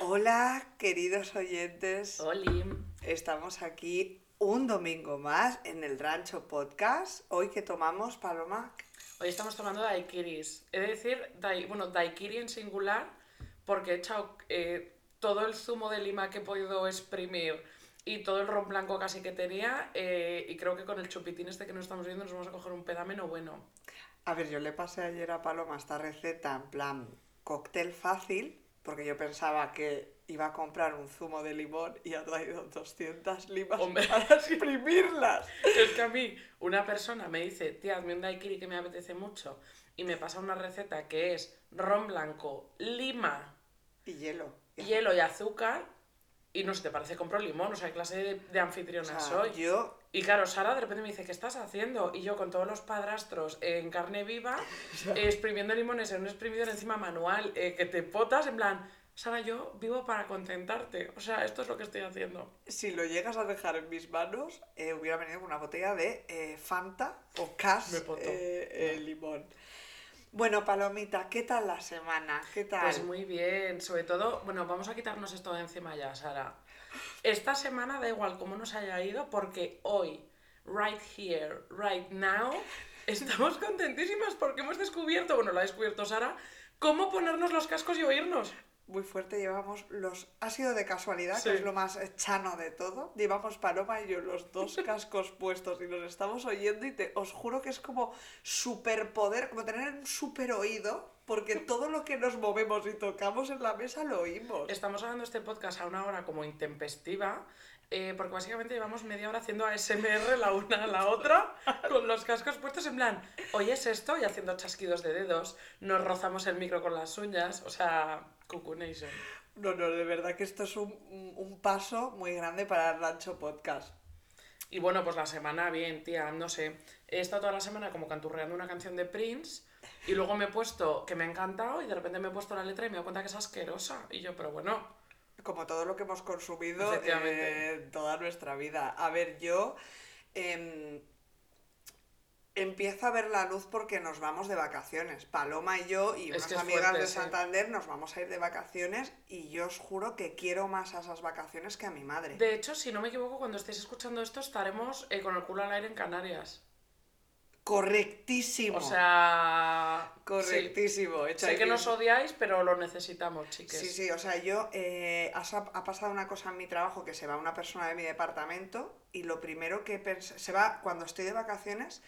Hola, queridos oyentes. Oli. Estamos aquí un domingo más en el Rancho Podcast. Hoy que tomamos, Paloma. Hoy estamos tomando daiquiris. Es decir, dai, bueno, daiquiri en singular, porque he echado eh, todo el zumo de lima que he podido exprimir y todo el ron blanco casi que tenía. eh, y creo que con el chupitín este que nos estamos viendo nos vamos a coger un pedameno bueno. A ver, yo le pasé ayer a Paloma esta receta en plan cóctel fácil, porque yo pensaba que iba a comprar un zumo de limón y ha traído 200 limas Hombre. para exprimirlas. Es que a mí una persona me dice, tía, hazme un daiquiri que me apetece mucho, y me pasa una receta que es ron blanco, lima, Y hielo. hielo y azúcar, y no sé, te parece compro limón, o sea, ¿qué clase de, de O anfitriona sea, soy? yo Y claro, Sara de repente me dice, ¿qué estás haciendo? Y yo con todos los padrastros en carne viva, eh, exprimiendo limones en un exprimidor encima manual, eh, que te potas, en plan, Sara, yo vivo para contentarte. O sea, esto es lo que estoy haciendo. si lo llegas a dejar en mis manos, eh, hubiera venido con una botella de eh, Fanta o Cas eh, limón. Bueno, Palomita, ¿qué tal la semana? ¿Qué tal? Pues muy bien, sobre todo, bueno, vamos a quitarnos esto de encima ya, Sara. Esta semana da igual cómo nos haya ido, porque hoy, right here, right now, estamos contentísimas porque hemos descubierto, bueno, lo ha descubierto Sara, cómo ponernos los cascos y oírnos. Muy fuerte, llevamos los... Ha sido de casualidad, Sí. que es lo más chano de todo. Llevamos Paloma y yo los dos cascos puestos y nos estamos oyendo y te, os juro que es como superpoder, como tener un super oído, porque todo lo que nos movemos y tocamos en la mesa lo oímos. Estamos hablando este podcast a una hora como intempestiva, eh, porque básicamente llevamos media hora haciendo ASMR la una a la otra, con los cascos puestos en plan, oyes esto y haciendo chasquidos de dedos, nos rozamos el micro con las uñas, o sea, Cuckoo Nation. No, no, de verdad que esto es un, un- paso muy grande para el Rancho Podcast. Y bueno, pues la semana bien, tía, no sé. He estado toda la semana como canturreando una canción de Prince y luego me he puesto, que me ha encantado, y de repente me he puesto la letra y me he dado cuenta que es asquerosa. Y yo, pero bueno, como todo lo que hemos consumido eh, toda nuestra vida. A ver, yo em, empiezo a ver la luz porque nos vamos de vacaciones. Paloma y yo y unas amigas fuerte, de sí. Santander nos vamos a ir de vacaciones y yo os juro que quiero más a esas vacaciones que a mi madre. de hecho, si no me equivoco, cuando estéis escuchando esto estaremos eh, con el culo al aire en Canarias. Correctísimo. O sea... correctísimo. sí. Sé que nos odiáis, pero lo necesitamos, chiques. Sí, sí, o sea, yo eh, ha, pasado una cosa en mi trabajo que se va una persona de mi departamento y lo primero que pens- se va cuando estoy de vacaciones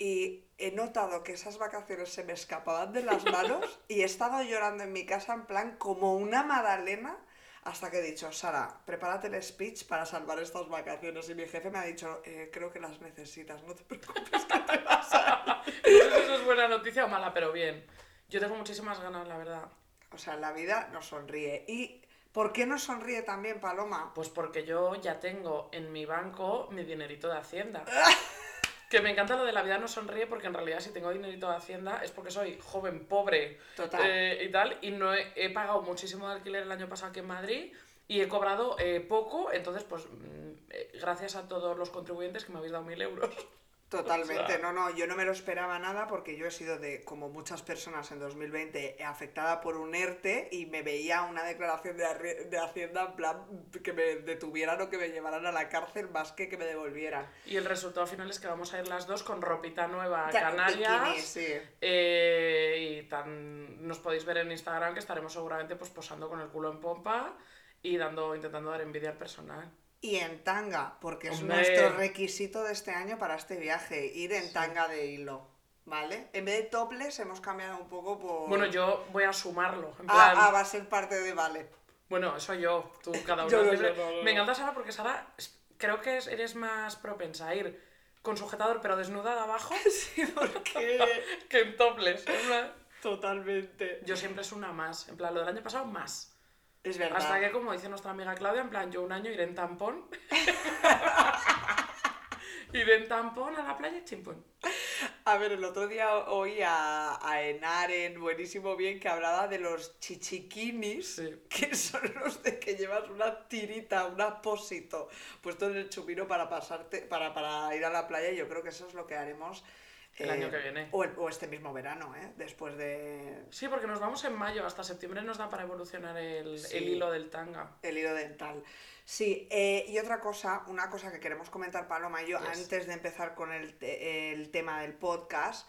y he notado que esas vacaciones se me escapaban de las manos y he estado llorando en mi casa en plan como una magdalena hasta que he dicho, Sara, prepárate el speech para salvar estas vacaciones y mi jefe me ha dicho, "Eh, creo que las necesitas, no te preocupes. No sé si eso es buena noticia o mala, pero bien. Yo tengo muchísimas ganas, la verdad. O sea, la vida nos sonríe. ¿Y por qué nos sonríe también, Paloma? Pues porque yo ya tengo en mi banco mi dinerito de Hacienda. Que me encanta lo de la vida no sonríe porque en realidad si tengo dinerito de Hacienda es porque soy joven, pobre Total. eh, y tal. Y no he, he pagado muchísimo de alquiler el año pasado aquí en Madrid y he cobrado eh, poco. Entonces, pues mm, eh, gracias a todos los contribuyentes que me habéis dado mil euros. Totalmente, O sea- no, no, yo no me lo esperaba nada porque yo he sido de, como muchas personas en 2020, afectada por un ERTE y me veía una declaración de, de Hacienda en plan que me detuvieran o que me llevaran a la cárcel más que que me devolvieran. Y el resultado final es que vamos a ir las dos con ropita nueva a Canarias. bikini, sí. Eh, y tan, nos podéis ver en Instagram que estaremos seguramente pues posando con el culo en pompa y dando, intentando dar envidia al personal. Y en tanga, porque es Hombre. nuestro requisito de este año para este viaje, ir en tanga de hilo, ¿vale? En vez de topless hemos cambiado un poco por... Bueno, yo voy a sumarlo. En Ah, plan, ah, va a ser parte de Vale. Bueno, eso yo, tú cada uno Yo Me encanta Sara porque Sara creo que es- eres más propensa a ir con sujetador pero desnuda de abajo Sí, porque... que en topless. Totalmente. Yo siempre es una más. En plan, lo del año pasado más. Es verdad. Hasta que, como dice nuestra amiga Claudia, en plan, yo un año iré en tampón. iré en tampón a la playa y chimpón. A ver, el otro día oí a, a Enaren, buenísimo bien, que hablaba de los chichiquinis, Sí. que son los de que llevas una tirita, un apósito puesto en el chupino para pasarte, para, para ir a la playa. y Yo creo que eso es lo que haremos el año que viene. O, o este mismo verano, ¿eh? Después de Sí, porque nos vamos en mayo, hasta septiembre nos da para evolucionar el, Sí. el hilo del tanga. el hilo dental. Sí, eh, y otra cosa, una cosa que queremos comentar Paloma y yo Yes. antes de empezar con el, el tema del podcast,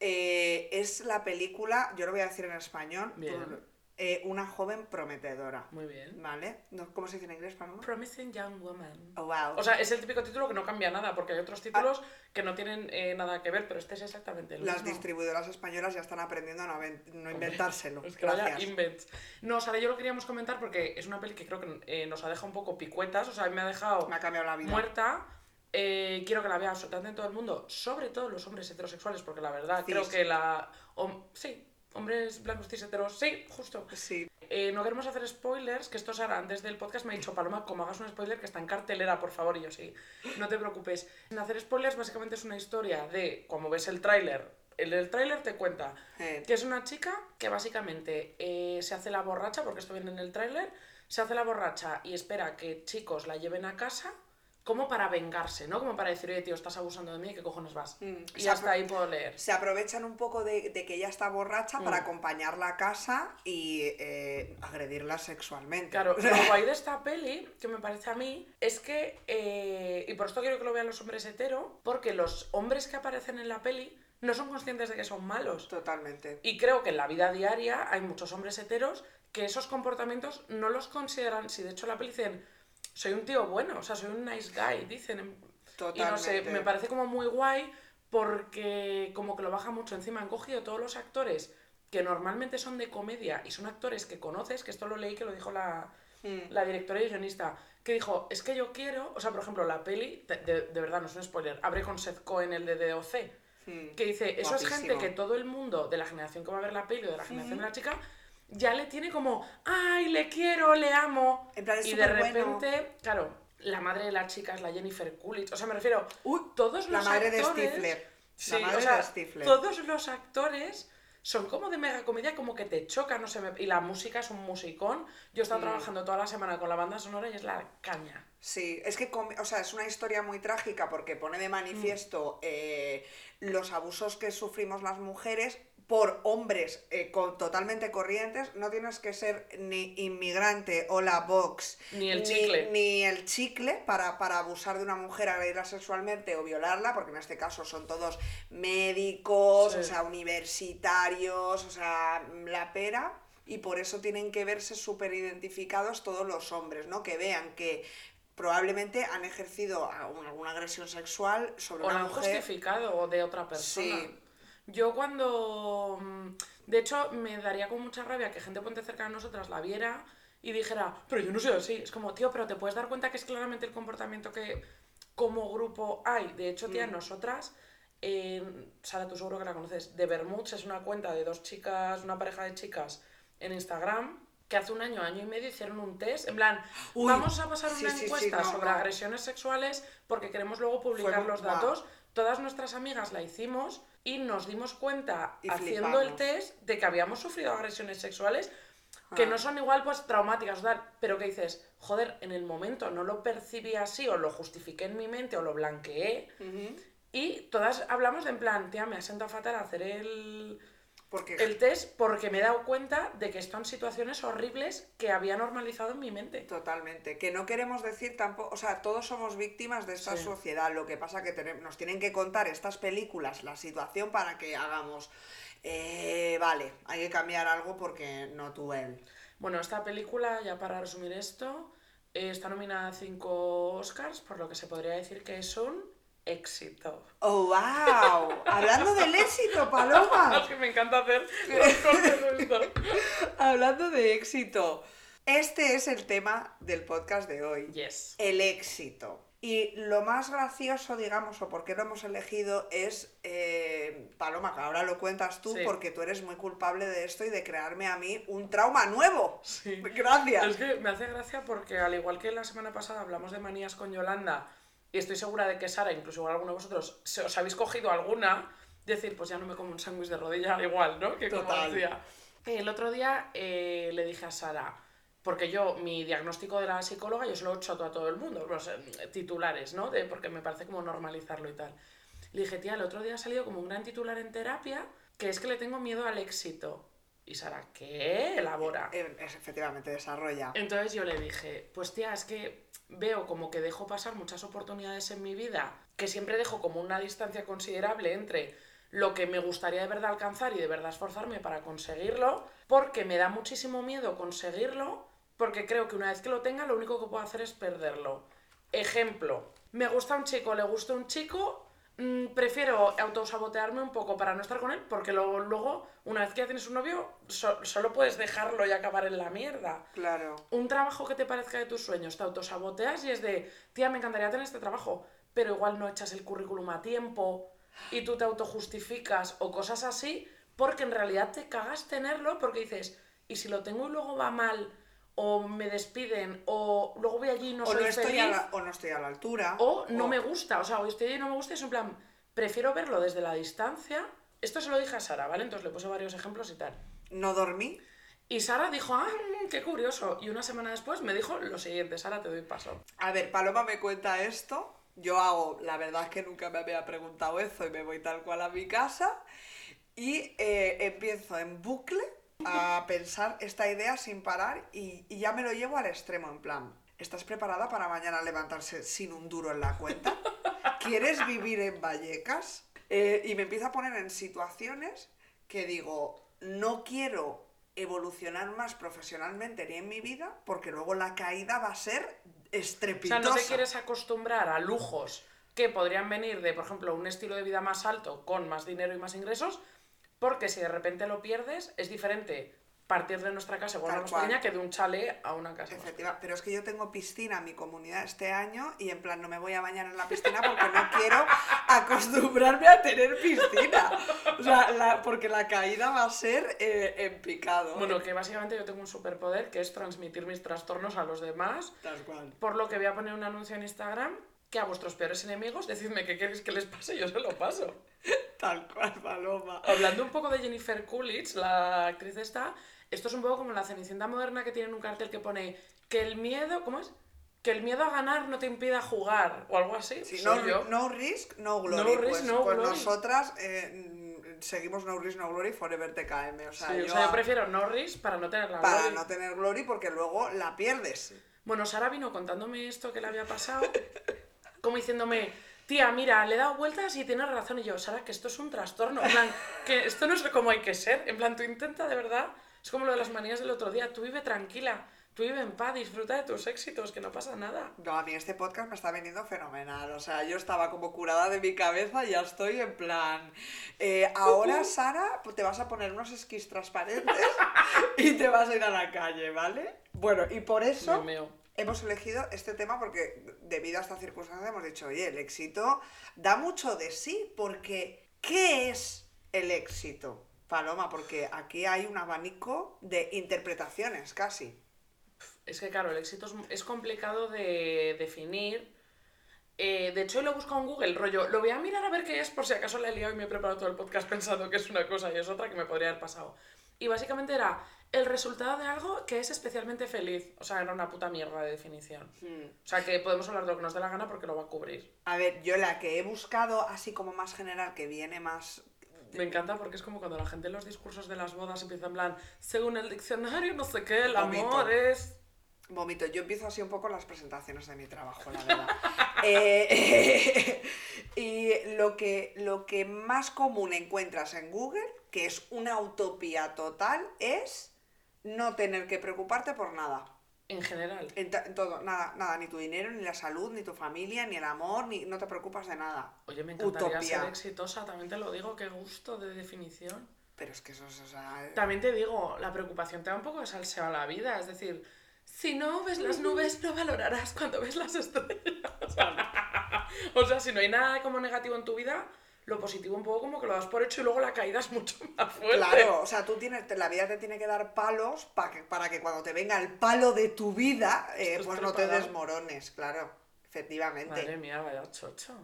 eh, es la película, yo lo voy a decir en español, Bien. Eh, Una joven prometedora. Muy bien. ¿Vale? No, ¿Cómo se dice en inglés, Paloma? Promising Young Woman. Oh, wow. O sea, es el típico título que no cambia nada, porque hay otros títulos que no tienen eh, nada que ver, pero este es exactamente el Las mismo. distribuidoras españolas ya están aprendiendo a no, no inventárselo. Es que vaya. No, o sea, yo lo queríamos comentar porque es una peli que creo que eh, nos ha dejado un poco picuetas, o sea, me ha dejado Me ha cambiado la vida. muerta. Eh, quiero que la vea absolutamente todo el mundo, sobre todo los hombres heterosexuales, porque la verdad Cis. creo que la... sí, hombres blancos cis heteros, sí, justo. Sí. Eh, no queremos hacer spoilers, que esto Sara antes del podcast me ha dicho, Paloma, como hagas un spoiler que está en cartelera, por favor, y yo sí, no te preocupes. Sin hacer spoilers, básicamente es una historia de, como ves el tráiler, el, el tráiler te cuenta Eh, que es una chica que básicamente eh, se hace la borracha, porque esto viene en el tráiler, se hace la borracha y espera que chicos la lleven a casa como para vengarse, ¿no? Como para decir, oye, tío, estás abusando de mí, ¿qué cojones vas? Mm, y se hasta ahí puedo leer. se aprovechan un poco de, de que ella está borracha para Mm. acompañarla a casa y eh, agredirla sexualmente. Claro, lo guay de esta peli, que me parece a mí, es que, eh, y por esto quiero que lo vean los hombres hetero, porque los hombres que aparecen en la peli no son conscientes de que son malos. Totalmente. Y creo que en la vida diaria hay muchos hombres heteros que esos comportamientos no los consideran, si de hecho la peli dicen, soy un tío bueno, o sea, soy un nice guy, dicen. Y no sé, Totalmente. me parece como muy guay porque como que lo baja mucho encima. Han cogido todos los actores que normalmente son de comedia y son actores que conoces, que esto lo leí que lo dijo la, Mm. la directora y guionista, que dijo, es que yo quiero, o sea, por ejemplo, la peli, de, de- de verdad, no es un spoiler, abre con Seth Cohen, el de DOC, Mm. que dice, eso es gente que todo el mundo de la generación que va a ver la peli o de la generación de la chica, ya le tiene como, ay, le quiero, le amo. En plan, es y de repente, claro, la madre de la chica es la Jennifer Coolidge, o sea, me refiero, Uy, todos la los madre de. Stifler. Sí, la madre o sea, de Stifler. todos los actores son como de mega comedia, como que te chocan, no sé, me- y la música es un musicón. Yo he estado Mm. trabajando toda la semana con la banda sonora y es la caña. Sí, es que o sea, es una historia muy trágica porque pone de manifiesto eh, los abusos que sufrimos las mujeres por hombres eh, con, totalmente corrientes. No tienes que ser ni inmigrante o la Vox Ni el chicle. ni el chicle para, para abusar de una mujer, agredirla sexualmente o violarla, porque en este caso son todos médicos, Sí. o sea, universitarios, o sea, la pera. Y por eso tienen que verse súper identificados todos los hombres, ¿no? Que vean que probablemente han ejercido alguna agresión sexual sobre O la una han mujer. justificado de otra persona. Sí. Yo cuando... mm, De hecho, me daría con mucha rabia que gente ponte cerca de nosotras la viera y dijera, pero yo no soy así. Es como, tío, pero te puedes dar cuenta que es claramente el comportamiento que como grupo hay. De hecho, tía, Mm. nosotras... en- Sara, tú seguro que la conoces. De Bermuds es una cuenta de dos chicas, una pareja de chicas en Instagram que hace un año, año y medio hicieron un test. En plan, Uy, vamos a pasar sí, una sí, sí, encuesta no, sobre no. agresiones sexuales porque queremos luego publicar los datos. Todas nuestras amigas la hicimos y nos dimos cuenta Y haciendo el test de que habíamos sufrido agresiones sexuales que Ah. no son igual pues traumáticas, pero que dices, joder, en el momento no lo percibí así o lo justifiqué en mi mente o lo blanqueé y todas hablamos de en plan, tía, me ha sentado fatal hacer el, Porque el test porque me he dado cuenta de que están situaciones horribles que había normalizado en mi mente. Totalmente. Que no queremos decir tampoco, o sea, todos somos víctimas de esta Sí. sociedad. Lo que pasa que tenem- nos tienen que contar estas películas, la situación para que hagamos, eh, vale, hay que cambiar algo porque no tú él. Bueno, esta película, ya para resumir esto, eh, está nominada a cinco Oscars, por lo que se podría decir que es un éxito. ¡Oh, wow! Hablando del éxito, Paloma. Es que me encanta hacer los. Hablando de éxito. Este es el tema del podcast de hoy. Yes. El éxito. Y lo más gracioso, digamos, o por qué lo hemos elegido es, eh, Paloma, que ahora lo cuentas tú, Sí. porque tú eres muy culpable de esto y de crearme a mí un trauma nuevo. Sí. Gracias. Es que me hace gracia porque al igual que la semana pasada hablamos de manías con Yolanda y estoy segura de que Sara, incluso igual alguno de vosotros, se os habéis cogido alguna, decir, pues ya no me como un sándwich de rodilla igual, ¿no? Que como Total. decía. El otro día eh, le dije a Sara, porque yo, mi diagnóstico de la psicóloga, yo se lo he hecho a todo el mundo, los eh, titulares, ¿no? De, porque me parece como normalizarlo y tal. Le dije, tía, el otro día ha salido como un gran titular en terapia, que es que le tengo miedo al éxito. Y Sara, ¿qué? Elabora. Eh, Es, efectivamente, desarrolla. Entonces yo le dije, pues tía, es que veo como que dejo pasar muchas oportunidades en mi vida, que siempre dejo como una distancia considerable entre lo que me gustaría de verdad alcanzar y de verdad esforzarme para conseguirlo, porque me da muchísimo miedo conseguirlo, porque creo que una vez que lo tenga lo único que puedo hacer es perderlo. Ejemplo, me gusta un chico, le gusta un chico, prefiero autosabotearme un poco para no estar con él, porque luego, luego una vez que ya tienes un novio, so- solo puedes dejarlo y acabar en la mierda Claro. un trabajo que te parezca de tus sueños, te autosaboteas y es de, tía, me encantaría tener este trabajo, pero igual no echas el currículum a tiempo y tú te autojustificas o cosas así, porque en realidad te cagas tenerlo porque dices, ¿y si lo tengo y luego va mal? O me despiden, o luego voy allí y no o, soy no estoy feliz, a la, o no estoy a la altura. o no o- me gusta, o sea, o estoy allí y no me gusta, y es en plan, prefiero verlo desde la distancia. Esto se lo dije a Sara, ¿vale? Entonces le puse varios ejemplos y tal. No dormí. Y Sara dijo, ah, mm, qué curioso. Y una semana después me dijo lo siguiente, Sara, te doy paso. A ver, Paloma me cuenta esto. Yo hago, la verdad es que nunca me había preguntado eso y me voy tal cual a mi casa. Y eh, empiezo en bucle a pensar esta idea sin parar y, y ya me lo llevo al extremo, en plan, ¿estás preparada para mañana levantarse sin un duro en la cuenta? ¿Quieres vivir en Vallecas? Eh, y me empiezo a poner en situaciones que digo, no quiero evolucionar más profesionalmente ni en mi vida porque luego la caída va a ser O estrepitosa. sea, no te quieres acostumbrar a lujos que podrían venir de, por ejemplo, un estilo de vida más alto, con más dinero y más ingresos, porque si de repente lo pierdes, es diferente partir de nuestra casa Tal más pequeña que de un chalet a una casa Efectiva, pero es que yo tengo piscina en mi comunidad este año y en plan no me voy a bañar en la piscina porque no quiero acostumbrarme a tener piscina. O sea, la- porque la caída va a ser eh, en picado. Bueno, que básicamente yo tengo un superpoder que es transmitir mis trastornos a los demás Tal cual. Por lo que voy a poner un anuncio en Instagram que a vuestros peores enemigos decidme qué queréis que les pase y yo se lo paso. Tal cual, Paloma. Hablando un poco de Jennifer Coolidge, la actriz esta, esto es un poco como la Cenicienta moderna que tiene un cartel que pone que el miedo, ¿cómo es? Que el miedo a ganar no te impida jugar o algo así. Sí, no, yo. no risk, no glory. No risk, pues, no pues glory. nosotras eh, seguimos no risk, no glory forever TKM. O sea, Sí, yo, o sea, yo prefiero Norris para no tener la para glory. no tener glory porque luego la pierdes. Bueno, Sara vino contándome esto que le había pasado, como diciéndome, tía, mira, le he dado vueltas y tienes razón. Y yo, Sara, que esto es un trastorno, en plan, que esto no es como hay que ser. En plan, tú intenta de verdad, es como lo de las manías del otro día, tú vive tranquila, tú vive en paz, disfruta de tus éxitos, que no pasa nada. No, a mí este podcast me está veniendo fenomenal. O sea, yo estaba como curada de mi cabeza y ya estoy en plan. eh, ahora, Sara, pues te vas a poner unos esquís transparentes y te vas a ir a la calle, ¿vale? Bueno, y por eso Me meo. Hemos elegido este tema porque, debido a esta circunstancia, hemos dicho, oye, el éxito da mucho de sí, porque ¿qué es el éxito? Paloma, porque aquí hay un abanico de interpretaciones casi. Es que claro, el éxito es, complicado de definir. Eh, de hecho, lo he buscado en Google, rollo, lo voy a mirar a ver qué es, por si acaso la he liado y me he preparado todo el podcast pensando que es una cosa y es otra que me podría haber pasado. Y básicamente era el resultado de algo que es especialmente feliz. O sea, era una puta mierda de definición. O sea, que podemos hablar de lo que nos dé la gana porque lo va a cubrir. A ver, yo la que he buscado así como más general, que viene más... Me encanta porque es como cuando la gente en los discursos de las bodas empieza en plan, según el diccionario, no sé qué, el Vomito. amor es... Vomito, yo empiezo así un poco las presentaciones de mi trabajo, la verdad. Eh, y lo que, lo que más común encuentras en Google, que es una utopía total, es no tener que preocuparte por nada. En general. En, todo, nada, nada, ni tu dinero, ni la salud, ni tu familia, ni el amor, ni no te preocupas de nada. Oye, me encantaría Utopía. ser exitosa, también te lo digo, qué gusto de definición. Pero es que eso es, o sea, También te digo, la preocupación te da un poco de salseo a la vida, es decir, si no ves las nubes, no valorarás cuando ves las estrellas. o sea, si no hay nada como negativo en tu vida, lo positivo un poco como que lo das por hecho y luego la caída es mucho más fuerte. Claro, o sea, tú tienes, la vida te tiene que dar palos para que, para que cuando te venga el palo de tu vida, eh, pues no te desmorones, claro, efectivamente. Madre mía, vaya chocho.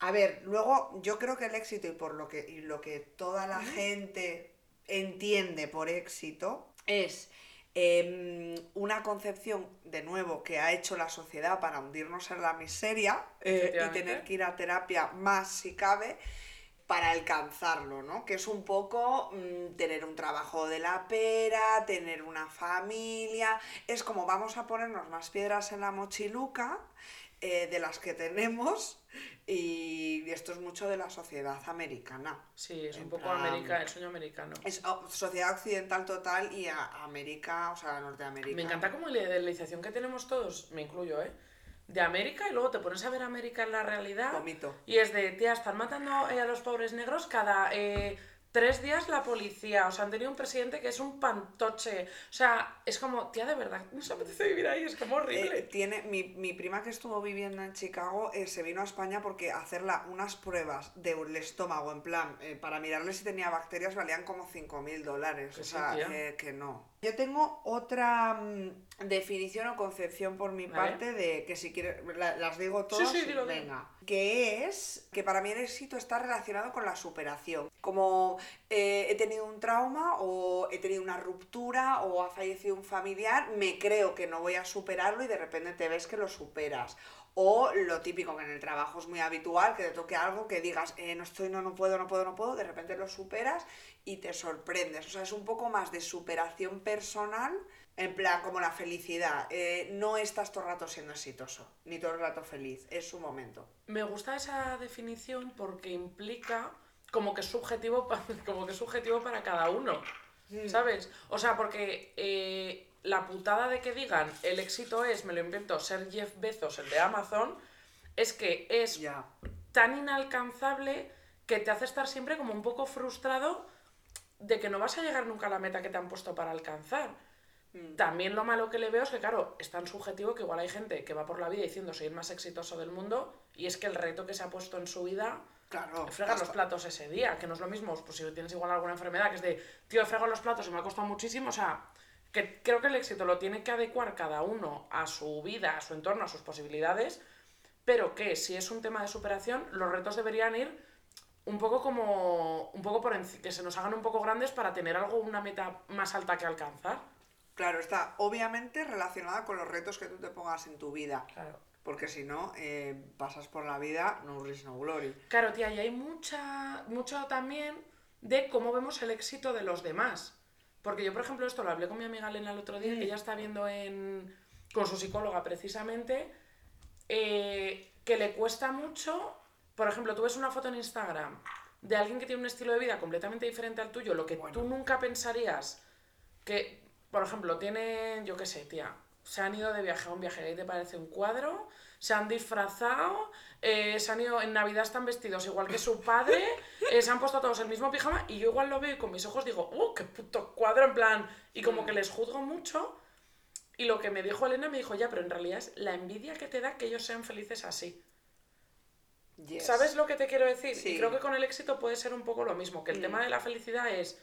A ver, luego yo creo que el éxito y por lo que, y lo que toda la gente entiende por éxito es em, una concepción, de nuevo, que ha hecho la sociedad para hundirnos en la miseria eh, y tener que ir a terapia más si cabe para alcanzarlo, ¿no? Que es un poco mm, tener un trabajo de la pera, tener una familia, es como vamos a ponernos más piedras en la mochiluca eh, de las que tenemos y esto es mucho de la sociedad americana. Sí, es un poco plan- americano, el sueño americano. Es oh, sociedad occidental total y a América, o sea, Norteamérica. Me encanta como la idealización que tenemos todos, me incluyo, ¿eh? De América y luego te pones a ver América en la realidad. Vomito. Y es de, tía, están matando eh, a los pobres negros cada eh, tres días la policía. O sea, han tenido un presidente que es un pantoche. O sea, es como, tía, de verdad, no se apetece vivir ahí, es como horrible. Eh, tiene, mi, mi prima que estuvo viviendo en Chicago eh, se vino a España porque hacerla unas pruebas del estómago, en plan, eh, para mirarle si tenía bacterias, valían como 5 mil dólares. Que O sea, que no. Yo tengo otra mm, definición o concepción por mi Vale. parte de que si quieres, la- las digo todas, sí, venga. Que es que para mí el éxito está relacionado con la superación. Como eh, he tenido un trauma o he tenido una ruptura o ha fallecido un familiar, me creo que no voy a superarlo y de repente te ves que lo superas. O lo típico que en el trabajo es muy habitual, que te toque algo que digas, eh, no estoy, no, no puedo, no puedo, no puedo, de repente lo superas y te sorprendes. O sea, es un poco más de superación personal, en plan como la felicidad. Eh, no estás todo el rato siendo exitoso, ni todo el rato feliz, es su momento. Me gusta esa definición porque implica como que es subjetivo, como que es subjetivo para cada uno, ¿sabes? O sea, porque eh, la putada de que digan el éxito es, me lo invento, ser Jeff Bezos, el de Amazon, es que es tan inalcanzable que te hace estar siempre como un poco frustrado de que no vas a llegar nunca a la meta que te han puesto para alcanzar. También lo malo que le veo es que, claro, es tan subjetivo que igual hay gente que va por la vida diciendo soy el más exitoso del mundo y es que el reto que se ha puesto en su vida Claro. fregar los platos ese día, que no es lo mismo, pues si tienes igual alguna enfermedad que es de, tío, he fregado los platos y me ha costado muchísimo, o sea, que creo que el éxito lo tiene que adecuar cada uno a su vida, a su entorno, a sus posibilidades, pero que si es un tema de superación, los retos deberían ir un poco como, un poco por que se nos hagan un poco grandes para tener algo, una meta más alta que alcanzar. Claro, está obviamente relacionada con los retos que tú te pongas en tu vida. Claro. Porque si no, eh, pasas por la vida, no risk, no glory. Claro, tía, y hay mucha, mucho también de cómo vemos el éxito de los demás. Porque yo, por ejemplo, esto lo hablé con mi amiga Elena el otro día, que ella está viendo en, con su psicóloga precisamente, eh, que le cuesta mucho, por ejemplo, tú ves una foto en Instagram de alguien que tiene un estilo de vida completamente diferente al tuyo, lo que Bueno. tú nunca pensarías que, por ejemplo, tienen, yo qué sé, tía, se han ido de viaje a un viaje y te parece un cuadro, se han disfrazado, eh, se han ido, en Navidad están vestidos igual que su padre, eh, se han puesto todos el mismo pijama y yo igual lo veo y con mis ojos digo, ¡uh, qué puto cuadro! En plan, y como que les juzgo mucho. Y lo que me dijo Elena me dijo, ya, pero en realidad es la envidia que te da que ellos sean felices así. Yes. ¿Sabes lo que te quiero decir? Sí. Y creo que con el éxito puede ser un poco lo mismo, que el Mm. tema de la felicidad es,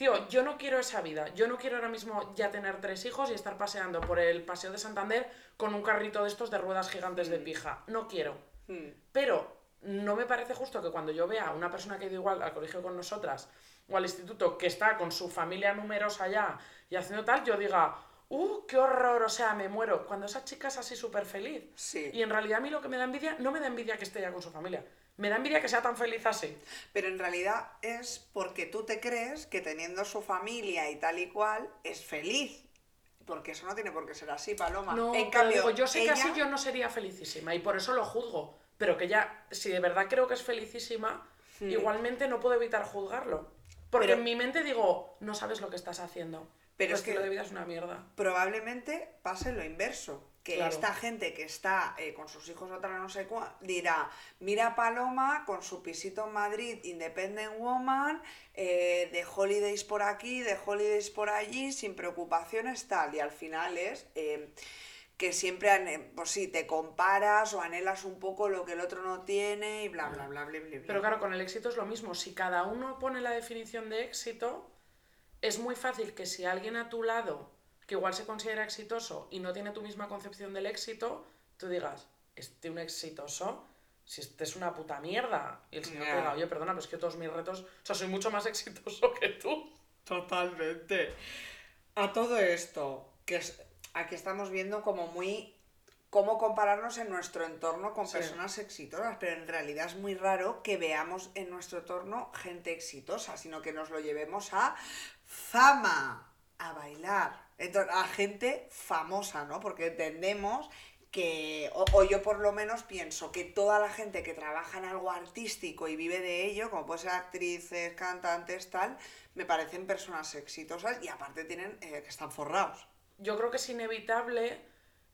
tío, yo no quiero esa vida, yo no quiero ahora mismo ya tener tres hijos y estar paseando por el Paseo de Santander con un carrito de estos de ruedas gigantes de pija, no quiero. Mm. Pero no me parece justo que cuando yo vea a una persona que ha ido igual al colegio con nosotras o al instituto que está con su familia numerosa ya y haciendo tal, yo diga, ¡uh, qué horror! O sea, me muero. Cuando esa chica es así súper feliz. Sí. Y en realidad a mí lo que me da envidia, no me da envidia que esté ya con su familia. Me da envidia que sea tan feliz así. Pero en realidad es porque tú te crees que teniendo su familia y tal y cual es feliz. Porque eso no tiene por qué ser así, Paloma. No, en pero cambio, digo, yo sé ella- que así yo no sería felicísima y por eso lo juzgo. Pero que ya, si de verdad creo que es felicísima, igualmente no puedo evitar juzgarlo. Porque Hmm. Pero- en mi mente digo, no sabes lo que estás haciendo. Pero es que- estilo de vida es una mierda. probablemente pase lo inverso. Que Claro. esta gente que está eh, con sus hijos otra no sé cuál, dirá, mira Paloma con su pisito en Madrid, Independent Woman, eh, de holidays por aquí, de holidays por allí, sin preocupaciones tal. Y al final es eh, que siempre, ane- pues sí, te comparas o anhelas un poco lo que el otro no tiene y bla, bla, bla, bla, bla. bla. Pero claro, con el éxito es lo mismo. Si cada uno pone la definición de éxito, es muy fácil que si alguien a tu lado, que igual se considera exitoso y no tiene tu misma concepción del éxito, tú digas, este un exitoso, si este es una puta mierda. Y el señor Ya. te diga, oye, perdona, pero es que todos mis retos, o sea, soy mucho más exitoso que tú. Totalmente. A todo esto, que es, aquí estamos viendo como muy cómo compararnos en nuestro entorno con Sí. personas exitosas, pero en realidad es muy raro que veamos en nuestro entorno gente exitosa, sino que nos lo llevemos a fama, a bailar, entonces, a gente famosa, ¿no? Porque entendemos que, o, o yo por lo menos pienso que toda la gente que trabaja en algo artístico y vive de ello, como puede ser actrices, cantantes, tal, me parecen personas exitosas y aparte tienen eh, que están forrados. Yo creo que es inevitable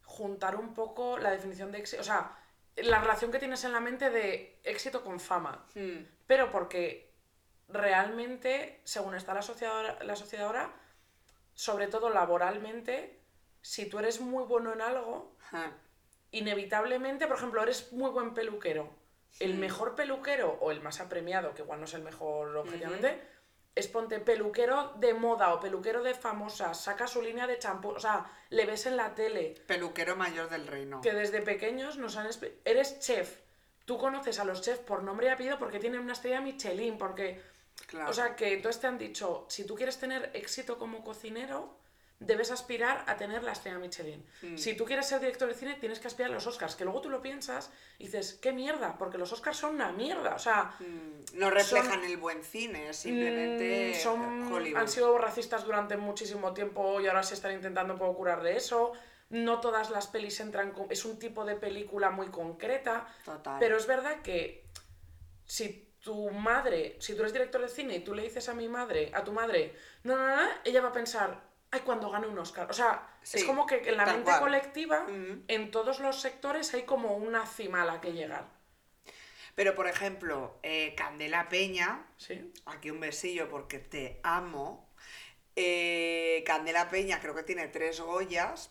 juntar un poco la definición de éxito, o sea, la relación que tienes en la mente de éxito con fama. Pero porque realmente, según está la sociedad, la sociedad ahora, sobre todo laboralmente, si tú eres muy bueno en algo, inevitablemente, por ejemplo, eres muy buen peluquero. El mejor peluquero, o el más apremiado, que igual no es el mejor objetivamente, es ponte peluquero de moda o peluquero de famosa, saca su línea de champú, o sea, le ves en la tele, Peluquero mayor del reino. que desde pequeños nos han... Eres chef, tú conoces a los chefs por nombre y apellido porque tienen una estrella Michelin, porque... Claro. O sea, que entonces te han dicho, si tú quieres tener éxito como cocinero, debes aspirar a tener la estrella Michelin. Mm. Si tú quieres ser director de cine, tienes que aspirar a los Oscars, que luego tú lo piensas y dices, qué mierda, porque los Oscars son una mierda. O sea, Mm, no reflejan el buen cine, simplemente mm, son, Hollywood. han sido racistas durante muchísimo tiempo y ahora se están intentando un poco curar de eso. No todas las pelis entran con... Es un tipo de película muy concreta. Total. Pero es verdad que si tu madre, si tú eres director de cine y tú le dices a mi madre, a tu madre, no, no, no, ella va a pensar, ay, cuando gane un Oscar. O sea, Sí, es como que en la mente cual. colectiva, en todos los sectores hay como una cima a la que llegar. Pero, por ejemplo, eh, Candela Peña, ¿Sí? aquí un besillo porque te amo. Eh, Candela Peña creo que tiene tres Goyas.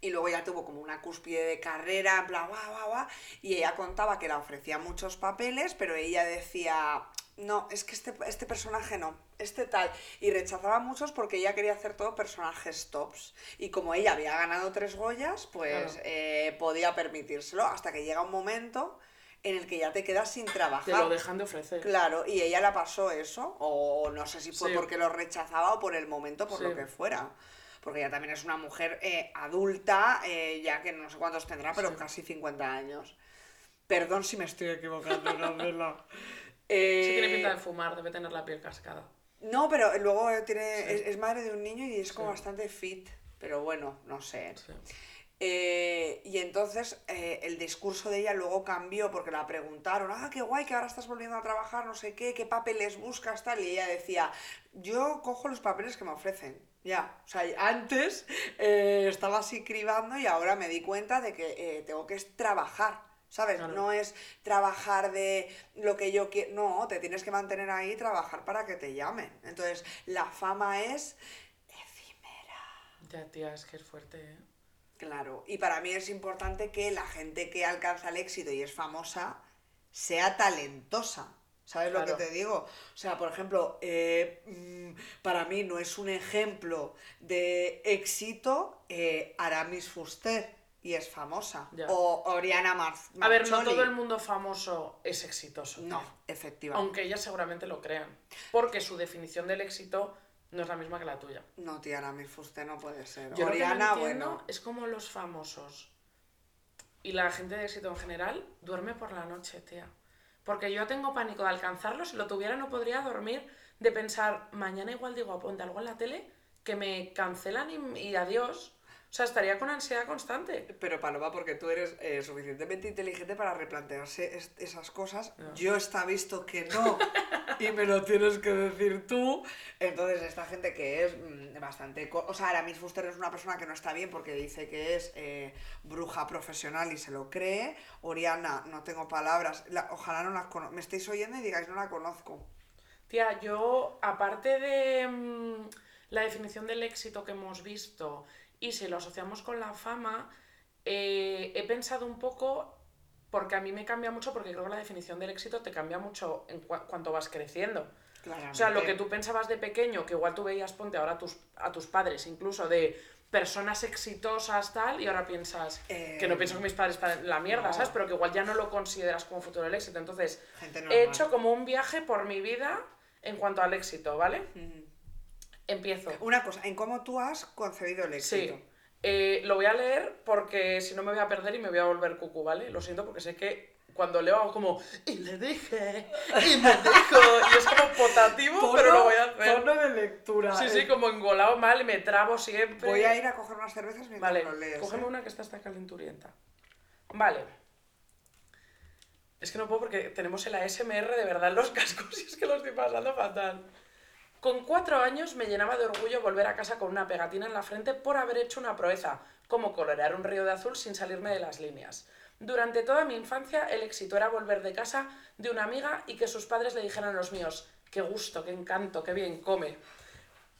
Y luego ya tuvo como una cúspide de carrera, en plan, guau, guau, guau. Y ella contaba que la ofrecía muchos papeles, pero ella decía, no, es que este, este personaje no, este tal. Y rechazaba muchos porque ella quería hacer todo personajes tops. Y como ella había ganado tres Goyas, pues Claro. eh, podía permitírselo hasta que llega un momento en el que ya te quedas sin trabajar. Te lo dejan de ofrecer. Claro, y ella la pasó eso, o no sé si fue Sí. porque lo rechazaba o por el momento, por Sí. lo que fuera. Porque ella también es una mujer eh, adulta, eh, ya que no sé cuántos tendrá, pero Sí. casi 50 años. Perdón si me estoy equivocando, Gabriela. Sí tiene Eh, pinta de fumar, debe tener la piel cascada. No, pero luego tiene, Sí. es, es madre de un niño y es como Sí. bastante fit. Pero bueno, no sé. Eh, y entonces eh, el discurso de ella luego cambió porque la preguntaron, ah, qué guay que ahora estás volviendo a trabajar, no sé qué, qué papeles buscas, tal. Y ella decía, yo cojo los papeles que me ofrecen. Ya, o sea, antes eh, estaba así cribando y ahora me di cuenta de que eh, tengo que trabajar, ¿sabes? Claro. No es trabajar de lo que yo quiero, no, te tienes que mantener ahí y trabajar para que te llamen. Entonces, la fama es efímera. Ya, tía, es que es fuerte, ¿eh? Claro, y para mí es importante que la gente que alcanza el éxito y es famosa sea talentosa. ¿Sabes lo que te digo? O sea, por ejemplo, eh, mm, para mí no es un ejemplo de éxito eh, Aramis Fuster y es famosa. Ya. O Oriana Mar A ver, no todo el mundo famoso es exitoso. No, efectivamente. Aunque ellas seguramente lo crean. Porque su definición del éxito no es la misma que la tuya. No, tía, Aramis Fuster no puede ser. Yo lo que no Oriana, bueno. es como los famosos y la gente de éxito en general duerme por la noche, tía. Porque yo tengo pánico de alcanzarlo. Si lo tuviera, no podría dormir de pensar, mañana igual digo, ponte algo en la tele que me cancelan y, y adiós. O sea, estaría con ansiedad constante. Pero Paloma, porque tú eres eh, suficientemente inteligente para replantearse es- esas cosas. Yo está visto que no. y me lo tienes que decir tú. Entonces, esta gente que es mm, bastante... O sea, Aramis Fuster es una persona que no está bien porque dice que es eh, bruja profesional y se lo cree. Oriana, no tengo palabras. La- ojalá no la conozco. Me estáis oyendo y digáis, no la conozco. Tía, yo, aparte de mm, la definición del éxito que hemos visto y si lo asociamos con la fama, eh, he pensado un poco, porque a mí me cambia mucho, porque creo que la definición del éxito te cambia mucho en cua- cuanto vas creciendo. O sea, lo que tú pensabas de pequeño, que igual tú veías, ponte ahora a tus, a tus padres, incluso de personas exitosas, tal, y ahora piensas, Eh, que no pienso que mis padres están en la mierda, no. ¿sabes? Pero que igual ya no lo consideras como futuro del éxito. Entonces, he hecho como un viaje por mi vida en cuanto al éxito, ¿vale? Ujú. Empiezo. Una cosa, en cómo tú has concebido el éxito. Sí. Eh, lo voy a leer porque si no me voy a perder y me voy a volver cucu, ¿vale? Lo siento porque sé que cuando leo hago como y le dije y me dijo y es como potativo pero lo voy a hacer Tono de lectura. sí sí Eh, como engolado mal y me trabo siempre Voy a ir a coger unas cervezas mientras vale lo lees. cógeme ¿eh? una que está hasta calenturienta vale es que no puedo porque tenemos el ASMR de verdad en los cascos y es que lo estoy pasando fatal con cuatro años me llenaba de orgullo volver a casa con una pegatina en la frente por haber hecho una proeza, como colorear un río de azul sin salirme de las líneas. Durante toda mi infancia el éxito era volver de casa de una amiga y que sus padres le dijeran a los míos, qué gusto, qué encanto, qué bien come.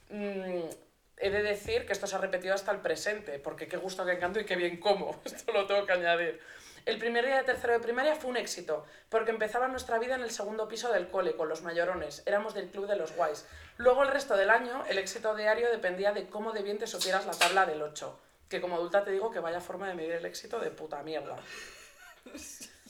Mm, he de decir que esto se ha repetido hasta el presente, porque qué gusto, qué encanto y qué bien como. Esto lo tengo que añadir. El primer día de tercero de primaria fue un éxito, porque empezaba nuestra vida en el segundo piso del cole, con los mayorones. Éramos del club de los guays. Luego el resto del año, el éxito diario dependía de cómo de bien te supieras la tabla del 8. Que como adulta te digo que vaya forma de medir el éxito de puta mierda.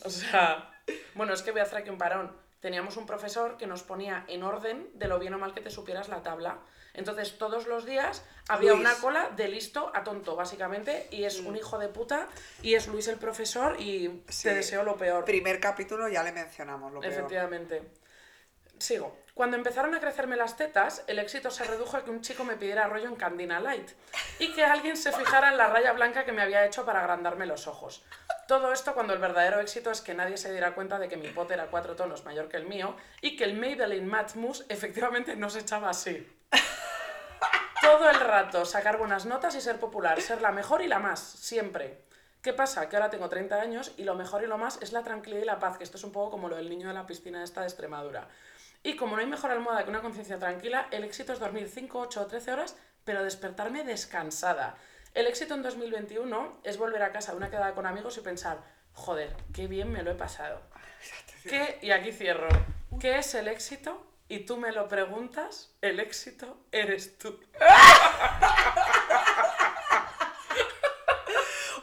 O sea, bueno, es que voy a hacer aquí un parón. Teníamos un profesor que nos ponía en orden de lo bien o mal que te supieras la tabla. Entonces, todos los días había Luis. una cola de listo a tonto, básicamente, y es un hijo de puta, y es Luis el profesor, y Sí. te deseo lo peor. Primer capítulo ya le mencionamos lo peor. Efectivamente. Sigo. Cuando empezaron a crecerme las tetas, el éxito se redujo a que un chico me pidiera rollo en Candina Light y que alguien se fijara en la raya blanca que me había hecho para agrandarme los ojos. Todo esto cuando el verdadero éxito es que nadie se diera cuenta de que mi pote era cuatro tonos mayor que el mío y que el Maybelline Mousse efectivamente no se echaba así. Todo el rato sacar buenas notas y ser popular, ser la mejor y la más, siempre. ¿Qué pasa? Que ahora tengo 30 años y lo mejor y lo más es la tranquilidad y la paz, que esto es un poco como lo del niño de la piscina esta de Extremadura. Y como no hay mejor almohada que una conciencia tranquila, el éxito es dormir 5, 8 o 13 horas, pero despertarme descansada. El éxito en 2021 es volver a casa de una quedada con amigos y pensar, joder, qué bien me lo he pasado. ¿Qué? Y aquí cierro. ¿Qué es el éxito? Y tú me lo preguntas, el éxito eres tú.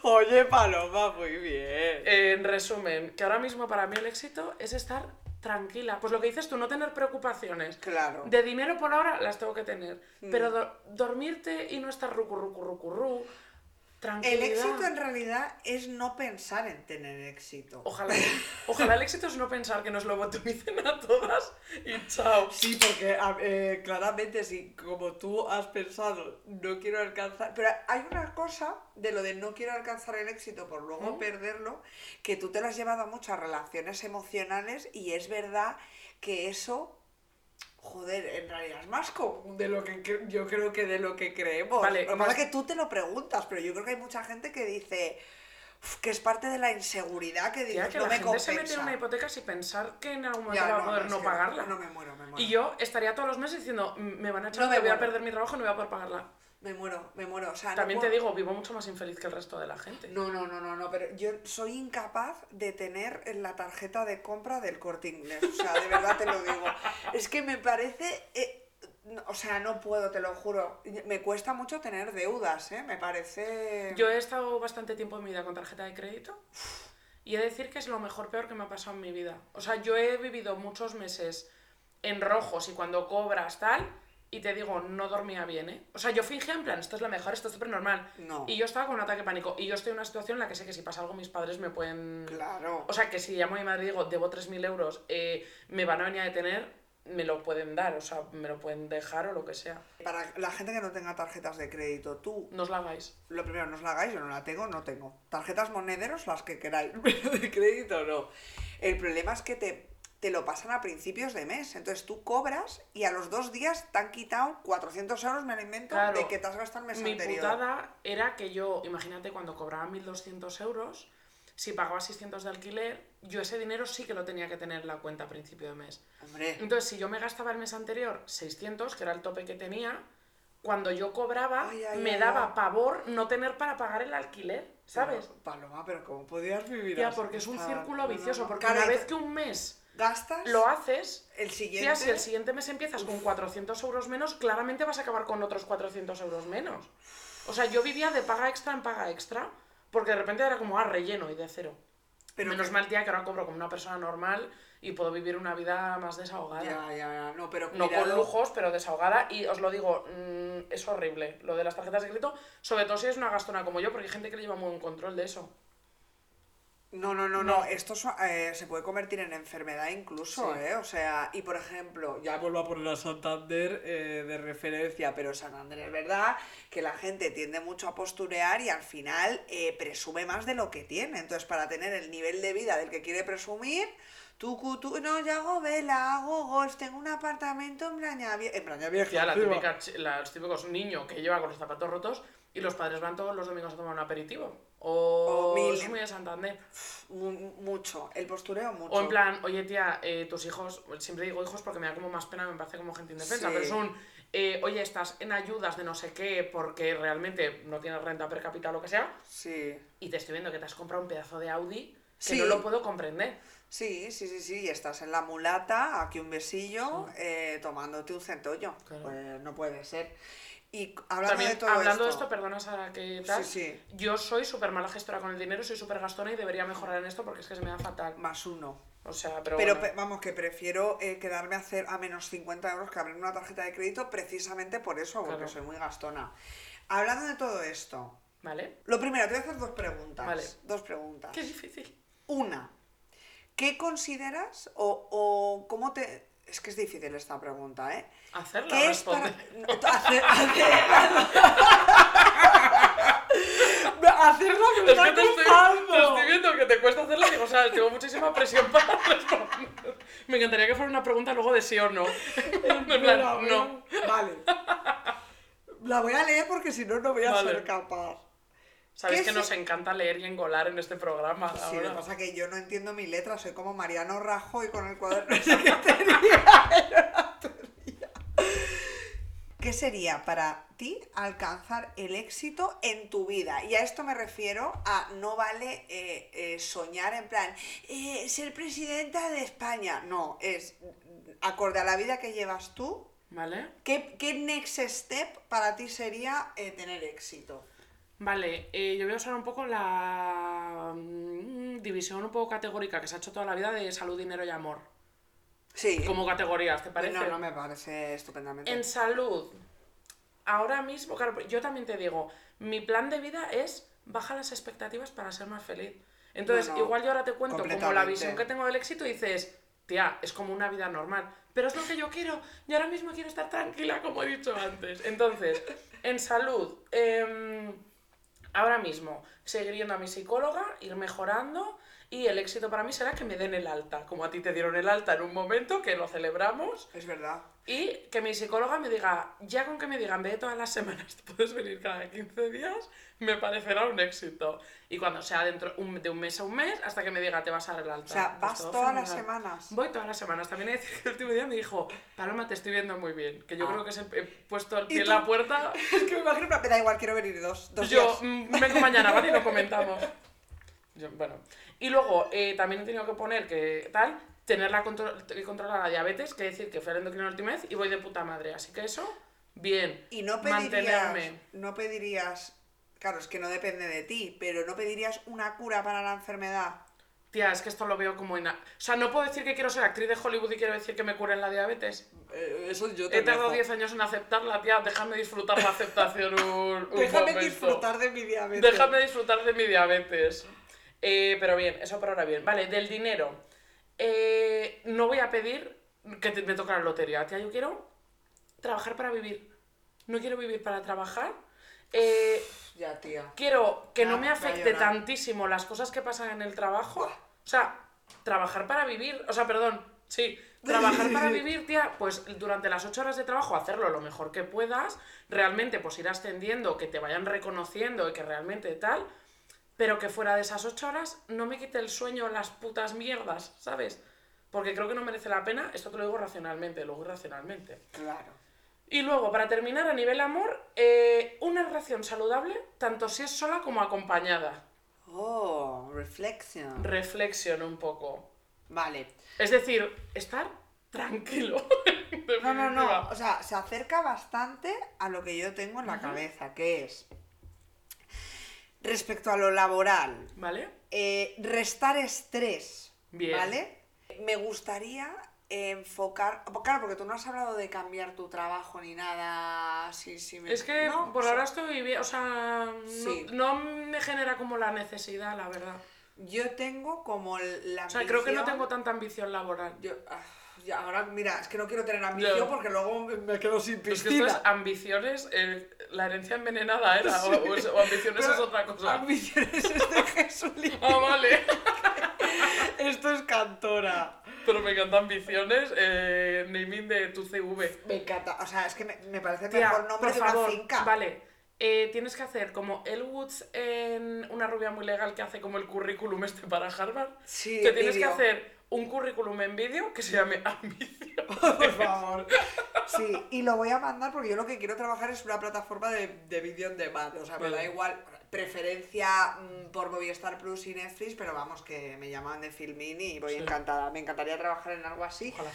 Oye, Paloma, muy bien. En resumen, que ahora mismo para mí el éxito es estar tranquila. Pues lo que dices tú, no tener preocupaciones. Claro. De dinero por ahora las tengo que tener. Pero do- dormirte y no estar rucu, rucu, rucu, ru. El éxito en realidad es no pensar en tener éxito. Ojalá, ojalá el éxito es no pensar que nos lo botomicen a todas y chao. Sí, porque eh, claramente si como tú has pensado no quiero alcanzar, pero hay una cosa de lo de no quiero alcanzar el éxito por luego perderlo, que tú te lo has llevado a muchas relaciones emocionales y es verdad que eso, joder, en realidad es más común de lo que yo creo que de lo que creemos. Vale, lo que pasa es que tú te lo preguntas, pero yo creo que hay mucha gente que dice "Uf, que es parte de la inseguridad que dices, que no la me gente compensa. se mete en una hipoteca sin pensar que en algún momento Ya, va a poder no pagarla. No me muero, me muero. Y yo estaría todos los meses diciendo, "Mm, me van a echar, No me voy a perder mi trabajo y no voy a poder pagarla. Me muero, me muero. O sea, no También te digo, vivo mucho más infeliz que el resto de la gente. No, no, no, no, no, pero yo soy incapaz de tener en la tarjeta de compra del corte inglés. O sea, de verdad te lo digo. Es que me parece. eh, no, o sea, no puedo, te lo juro. Me cuesta mucho tener deudas, ¿eh? Me parece. Yo he estado bastante tiempo en mi vida con tarjeta de crédito y he de decir que es lo mejor peor que me ha pasado en mi vida. O sea, yo he vivido muchos meses en rojos y cuando cobras tal, y te digo, no dormía bien, ¿eh? O sea, yo fingía en plan, esto es lo mejor, esto es súper normal. No. Y yo estaba con un ataque de pánico. Y yo estoy en una situación en la que sé que si pasa algo mis padres me pueden... Claro. O sea, que si llamo a mi madre y digo, debo 3.000 euros, eh, me van a venir a detener, me lo pueden dar, o sea, me lo pueden dejar o lo que sea. Para la gente que no tenga tarjetas de crédito, tú, No os la hagáis. lo primero, no os la hagáis, yo no la tengo, no tengo. Tarjetas monederos, las que queráis, pero de crédito no. El problema es que te, te lo pasan a principios de mes. Entonces tú cobras y a los dos días te han quitado 400 euros, me lo invento, Claro. de que te has gastado el mes Mi anterior. putada era que yo, imagínate, cuando cobraba 1.200 euros, si pagaba 600 de alquiler, yo ese dinero sí que lo tenía que tener en la cuenta a principio de mes. Hombre, Entonces, si yo me gastaba el mes anterior 600, que era el tope que tenía, cuando yo cobraba, Ay, ay, me ay, daba pavor no tener para pagar el alquiler, ¿sabes? pero, Paloma, pero ¿cómo podías vivir así? porque es un círculo vicioso, porque y vez que un mes gastas lo haces, el siguiente... tía, si el siguiente mes empiezas con 400 euros menos, claramente vas a acabar con otros 400 euros menos. O sea, yo vivía de paga extra en paga extra, porque de repente era como, ah, relleno y de cero. Pero Menos que- mal, tía, que ahora cobro como una persona normal y puedo vivir una vida más desahogada. Ya, ya, ya. No, pero No con lujos, pero desahogada. Y os lo digo, mm, es horrible lo de las tarjetas de crédito, sobre todo si es una gastona como yo, porque hay gente que le lleva muy buen control de eso. No, no, no, No. Esto eh, se puede convertir en enfermedad incluso, Sí. ¿eh? O sea, y por ejemplo, ya vuelvo a poner a Santander eh, de referencia, pero Santander es verdad que la gente tiende mucho a posturear y al final eh, presume más de lo que tiene. Entonces, para tener el nivel de vida del que quiere presumir, tú, tú, no, yo hago vela, hago golf, tengo un apartamento en Braña Vieja. En Braña Vieja, Tía, la típica, los típicos niños que lleva con los zapatos rotos y los padres van todos los domingos a tomar un aperitivo. O, O mil. es muy de Santander. Mu- mucho, el postureo mucho. O en plan, oye tía, eh, tus hijos, siempre digo hijos porque me da como más pena, me parece como gente indefensa, Sí. pero son, eh, oye, estás en ayudas de no sé qué porque realmente no tienes renta per cápita o lo que sea, Sí. y te estoy viendo que te has comprado un pedazo de Audi que Sí. no lo puedo comprender. Sí, sí, sí, sí, y estás en la mulata, aquí un besillo, eh, tomándote un centollo. Claro. Pues no puede ser. Y hablando También, de todo hablando de esto, esto, perdona Sara, que tal, Sí, sí. yo soy súper mala gestora con el dinero, soy súper gastona y debería mejorar en esto porque es que se me da fatal. más uno. O sea, pero, Pero bueno. vamos, que prefiero eh, quedarme a hacer a menos 50 euros que abrir una tarjeta de crédito precisamente por eso, porque Claro. soy muy gastona. Hablando de todo esto, ¿Vale? lo primero, te voy a hacer dos preguntas. Vale. Dos preguntas. Qué difícil. Una, ¿qué consideras o, o cómo te... Es que es difícil esta pregunta, ¿eh? Hacerla ¿Qué es para... No, hacer- hacer- Hacerlo me Es está que te estoy, te estoy viendo que te cuesta hacerla y digo, o sea, tengo muchísima presión para responder. Me encantaría que fuera una pregunta luego de sí o no. En plan, Espera, no. Vale. La voy a leer porque si no, no voy a Vale. ser capaz. Sabes ¿Qué que se- nos encanta leer y engolar en este programa. Sí, lo que ahora. pasa es que yo no entiendo mi letra, soy como Mariano Rajoy con el cuaderno ese que tenía. ¿Qué sería para ti alcanzar el éxito en tu vida? Y a esto me refiero a no vale eh, eh, soñar en plan, eh, ser presidenta de España. No, es acorde a la vida que llevas tú. ¿Vale? ¿Qué, qué next step para ti sería tener éxito? Vale, eh, yo voy a usar un poco la mm, división un poco categórica que se ha hecho toda la vida de salud, dinero y amor. Sí. Como categorías, ¿te parece? No, no me parece estupendamente. En salud, ahora mismo, claro, yo también te digo, mi plan de vida es baja las expectativas para ser más feliz. Entonces, No, no, igual yo ahora te cuento como la visión que tengo del éxito y dices, tía, es como una vida normal. Pero es lo que yo quiero. Y ahora mismo quiero estar tranquila, como he dicho antes. Entonces, en salud, em, ahora mismo, seguir yendo a mi psicóloga, ir mejorando. Y el éxito para mí será que me den el alta, como a ti te dieron el alta en un momento, que lo celebramos. Es verdad. Y que mi psicóloga me diga, ya con que me digan, ve todas las semanas, puedes venir cada 15 días, me parecerá un éxito. Y cuando sea dentro un- de un mes a un mes, hasta que me diga, te vas a dar el alta. O sea, vas todas las semanas. Voy todas las semanas. También decir que el último día me dijo, Paloma, te estoy viendo muy bien. Que yo Ah. creo que se- he puesto el ¿Y pie en la puerta. Es que me imagino, me da igual, quiero venir dos, dos Yo días. mm, vengo mañana, ¿vale? Y lo comentamos. Yo, bueno. Y luego eh, también he tenido que poner que tal, tener la contro- que controlar la diabetes, que decir que fui al endocrino la última vez y voy de puta madre. Así que eso, bien. Y no pedirías, Mantenerme. no pedirías, claro, es que no depende de ti, pero no pedirías una cura para la enfermedad. Tía, es que esto lo veo como... ina- O sea, no puedo decir que quiero ser actriz de Hollywood y quiero decir que me curen la diabetes. eso yo He tardado 10 años en aceptarla, tía. Déjame disfrutar la aceptación un, un Déjame momento. disfrutar de mi diabetes. Déjame disfrutar de mi diabetes. Eh, pero bien, eso por ahora bien. Vale, del dinero. Eh, no voy a pedir que te- me toque la lotería, tía. Yo quiero trabajar para vivir. No quiero vivir para trabajar. Eh, Ya, tía. quiero que no me afecte tantísimo las cosas que pasan en el trabajo. O sea, trabajar para vivir. O sea, perdón, sí. Trabajar para vivir, tía, pues durante las ocho horas de trabajo hacerlo lo mejor que puedas. Realmente, pues ir ascendiendo, que te vayan reconociendo y que realmente tal. Pero que fuera de esas ocho horas no me quite el sueño las putas mierdas, ¿sabes? Porque creo que no merece la pena. Esto te lo digo racionalmente, luego irracionalmente. Claro. Y luego, para terminar, a nivel amor, eh, una relación saludable, tanto si es sola como acompañada. Oh, reflexión. Reflexión un poco. Vale. Es decir, estar tranquilo. No, no, no. O sea, se acerca bastante a lo que yo tengo en la cabeza, que es. Respecto a lo laboral, ¿Vale? eh, restar estrés, Bien. ¿vale? Me gustaría enfocar, claro, porque tú no has hablado de cambiar tu trabajo ni nada, sí, sí. me- Es que ¿no? por O sea, ahora estoy bien, o sea, no- Sí. no, me genera como la necesidad, la verdad. Yo tengo como la O sea, creo que no tengo tanta ambición laboral. Yo, ah, ahora, mira, es que no quiero tener ambición porque luego me- quedo sin Es que esto piscina. es ambiciones, eh, la herencia envenenada era, o, o es- o ambiciones es otra cosa. Ambiciones es de Jesulín. Ah, vale. Esto es cantora. Pero me encanta ambiciones, eh, naming de tu CV. Me encanta. O sea, es que me, me parece Tía, mejor nombre por de favor, una finca. vale. eh, tienes que hacer como El Woods en una rubia muy legal que hace como el currículum este para Harvard. Sí, Te tienes que hacer un currículum en vídeo que se llame Ambición. Por favor. Sí, y lo voy a mandar porque yo lo que quiero trabajar es una plataforma de, de vídeo en demand. O sea, me da igual. Preferencia mm, por Movistar Plus y Netflix, pero vamos, que me llaman de Filmin y voy Sí. encantada. Me encantaría trabajar en algo así. Ojalá.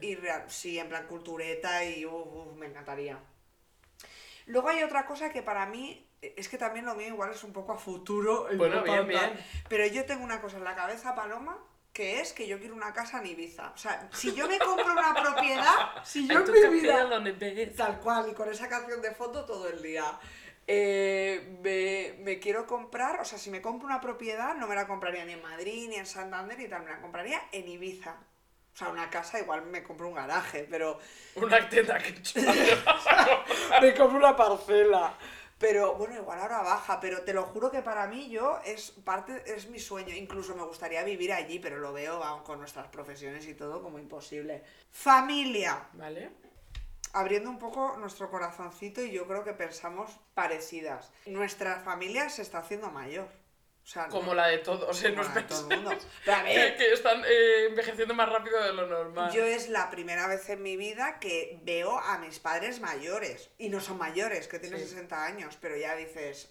Y real- sí, en plan cultureta y uf, uf, me encantaría. Luego hay otra cosa que para mí eh, es que también lo mío igual es un poco a futuro. Bueno, no bien, bien. Pero yo tengo una cosa en la cabeza, Paloma, que es que yo quiero una casa en Ibiza. O sea, si yo me compro una propiedad, si yo en mi vida... donde. Tal cual, y con esa canción de fondo todo el día. Eh, me, me quiero comprar, o sea, si me compro una propiedad, no me la compraría ni en Madrid ni en Santander y tal, me la compraría en Ibiza. O sea, una casa, igual me compro un garaje, pero Una teta que me compro una parcela. Pero bueno, igual ahora baja, pero te lo juro que para mí yo es parte, es mi sueño. Incluso me gustaría vivir allí, pero lo veo vamos, con nuestras profesiones y todo como imposible. Familia. ¿Vale? abriendo un poco nuestro corazoncito y yo creo que pensamos parecidas. Nuestra familia se está haciendo mayor. O sea, Como no- la de todos, mundo. Pero a que, que están eh, envejeciendo más rápido de lo normal. yo es la primera vez en mi vida que veo a mis padres mayores. Y no son mayores, que tienen Sí. 60 años, pero ya dices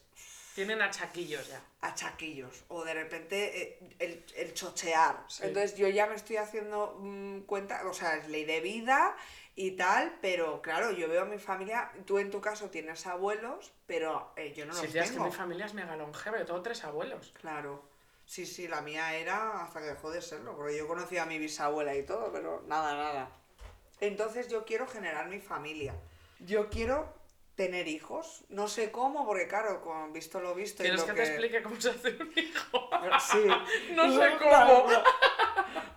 Tienen achaquillos ya. a chaquillos. O de repente eh, el, el chochear. Sí. Entonces yo ya me estoy haciendo mm, cuenta, o sea, es ley de vida y tal, pero claro, yo veo a mi familia, tú en tu caso tienes abuelos, pero eh, yo no Sí, los tía, es que tengo. mi familia es mega longeva, yo tengo tres abuelos. Claro. Sí, sí, la mía era hasta que dejó de serlo, porque yo conocía a mi bisabuela y todo, pero nada, nada. Entonces yo quiero generar mi familia. Yo quiero tener hijos. No sé cómo, porque claro, con visto lo visto y ¿Quieres lo que te explique cómo se hace un hijo? Sí. No sé cómo.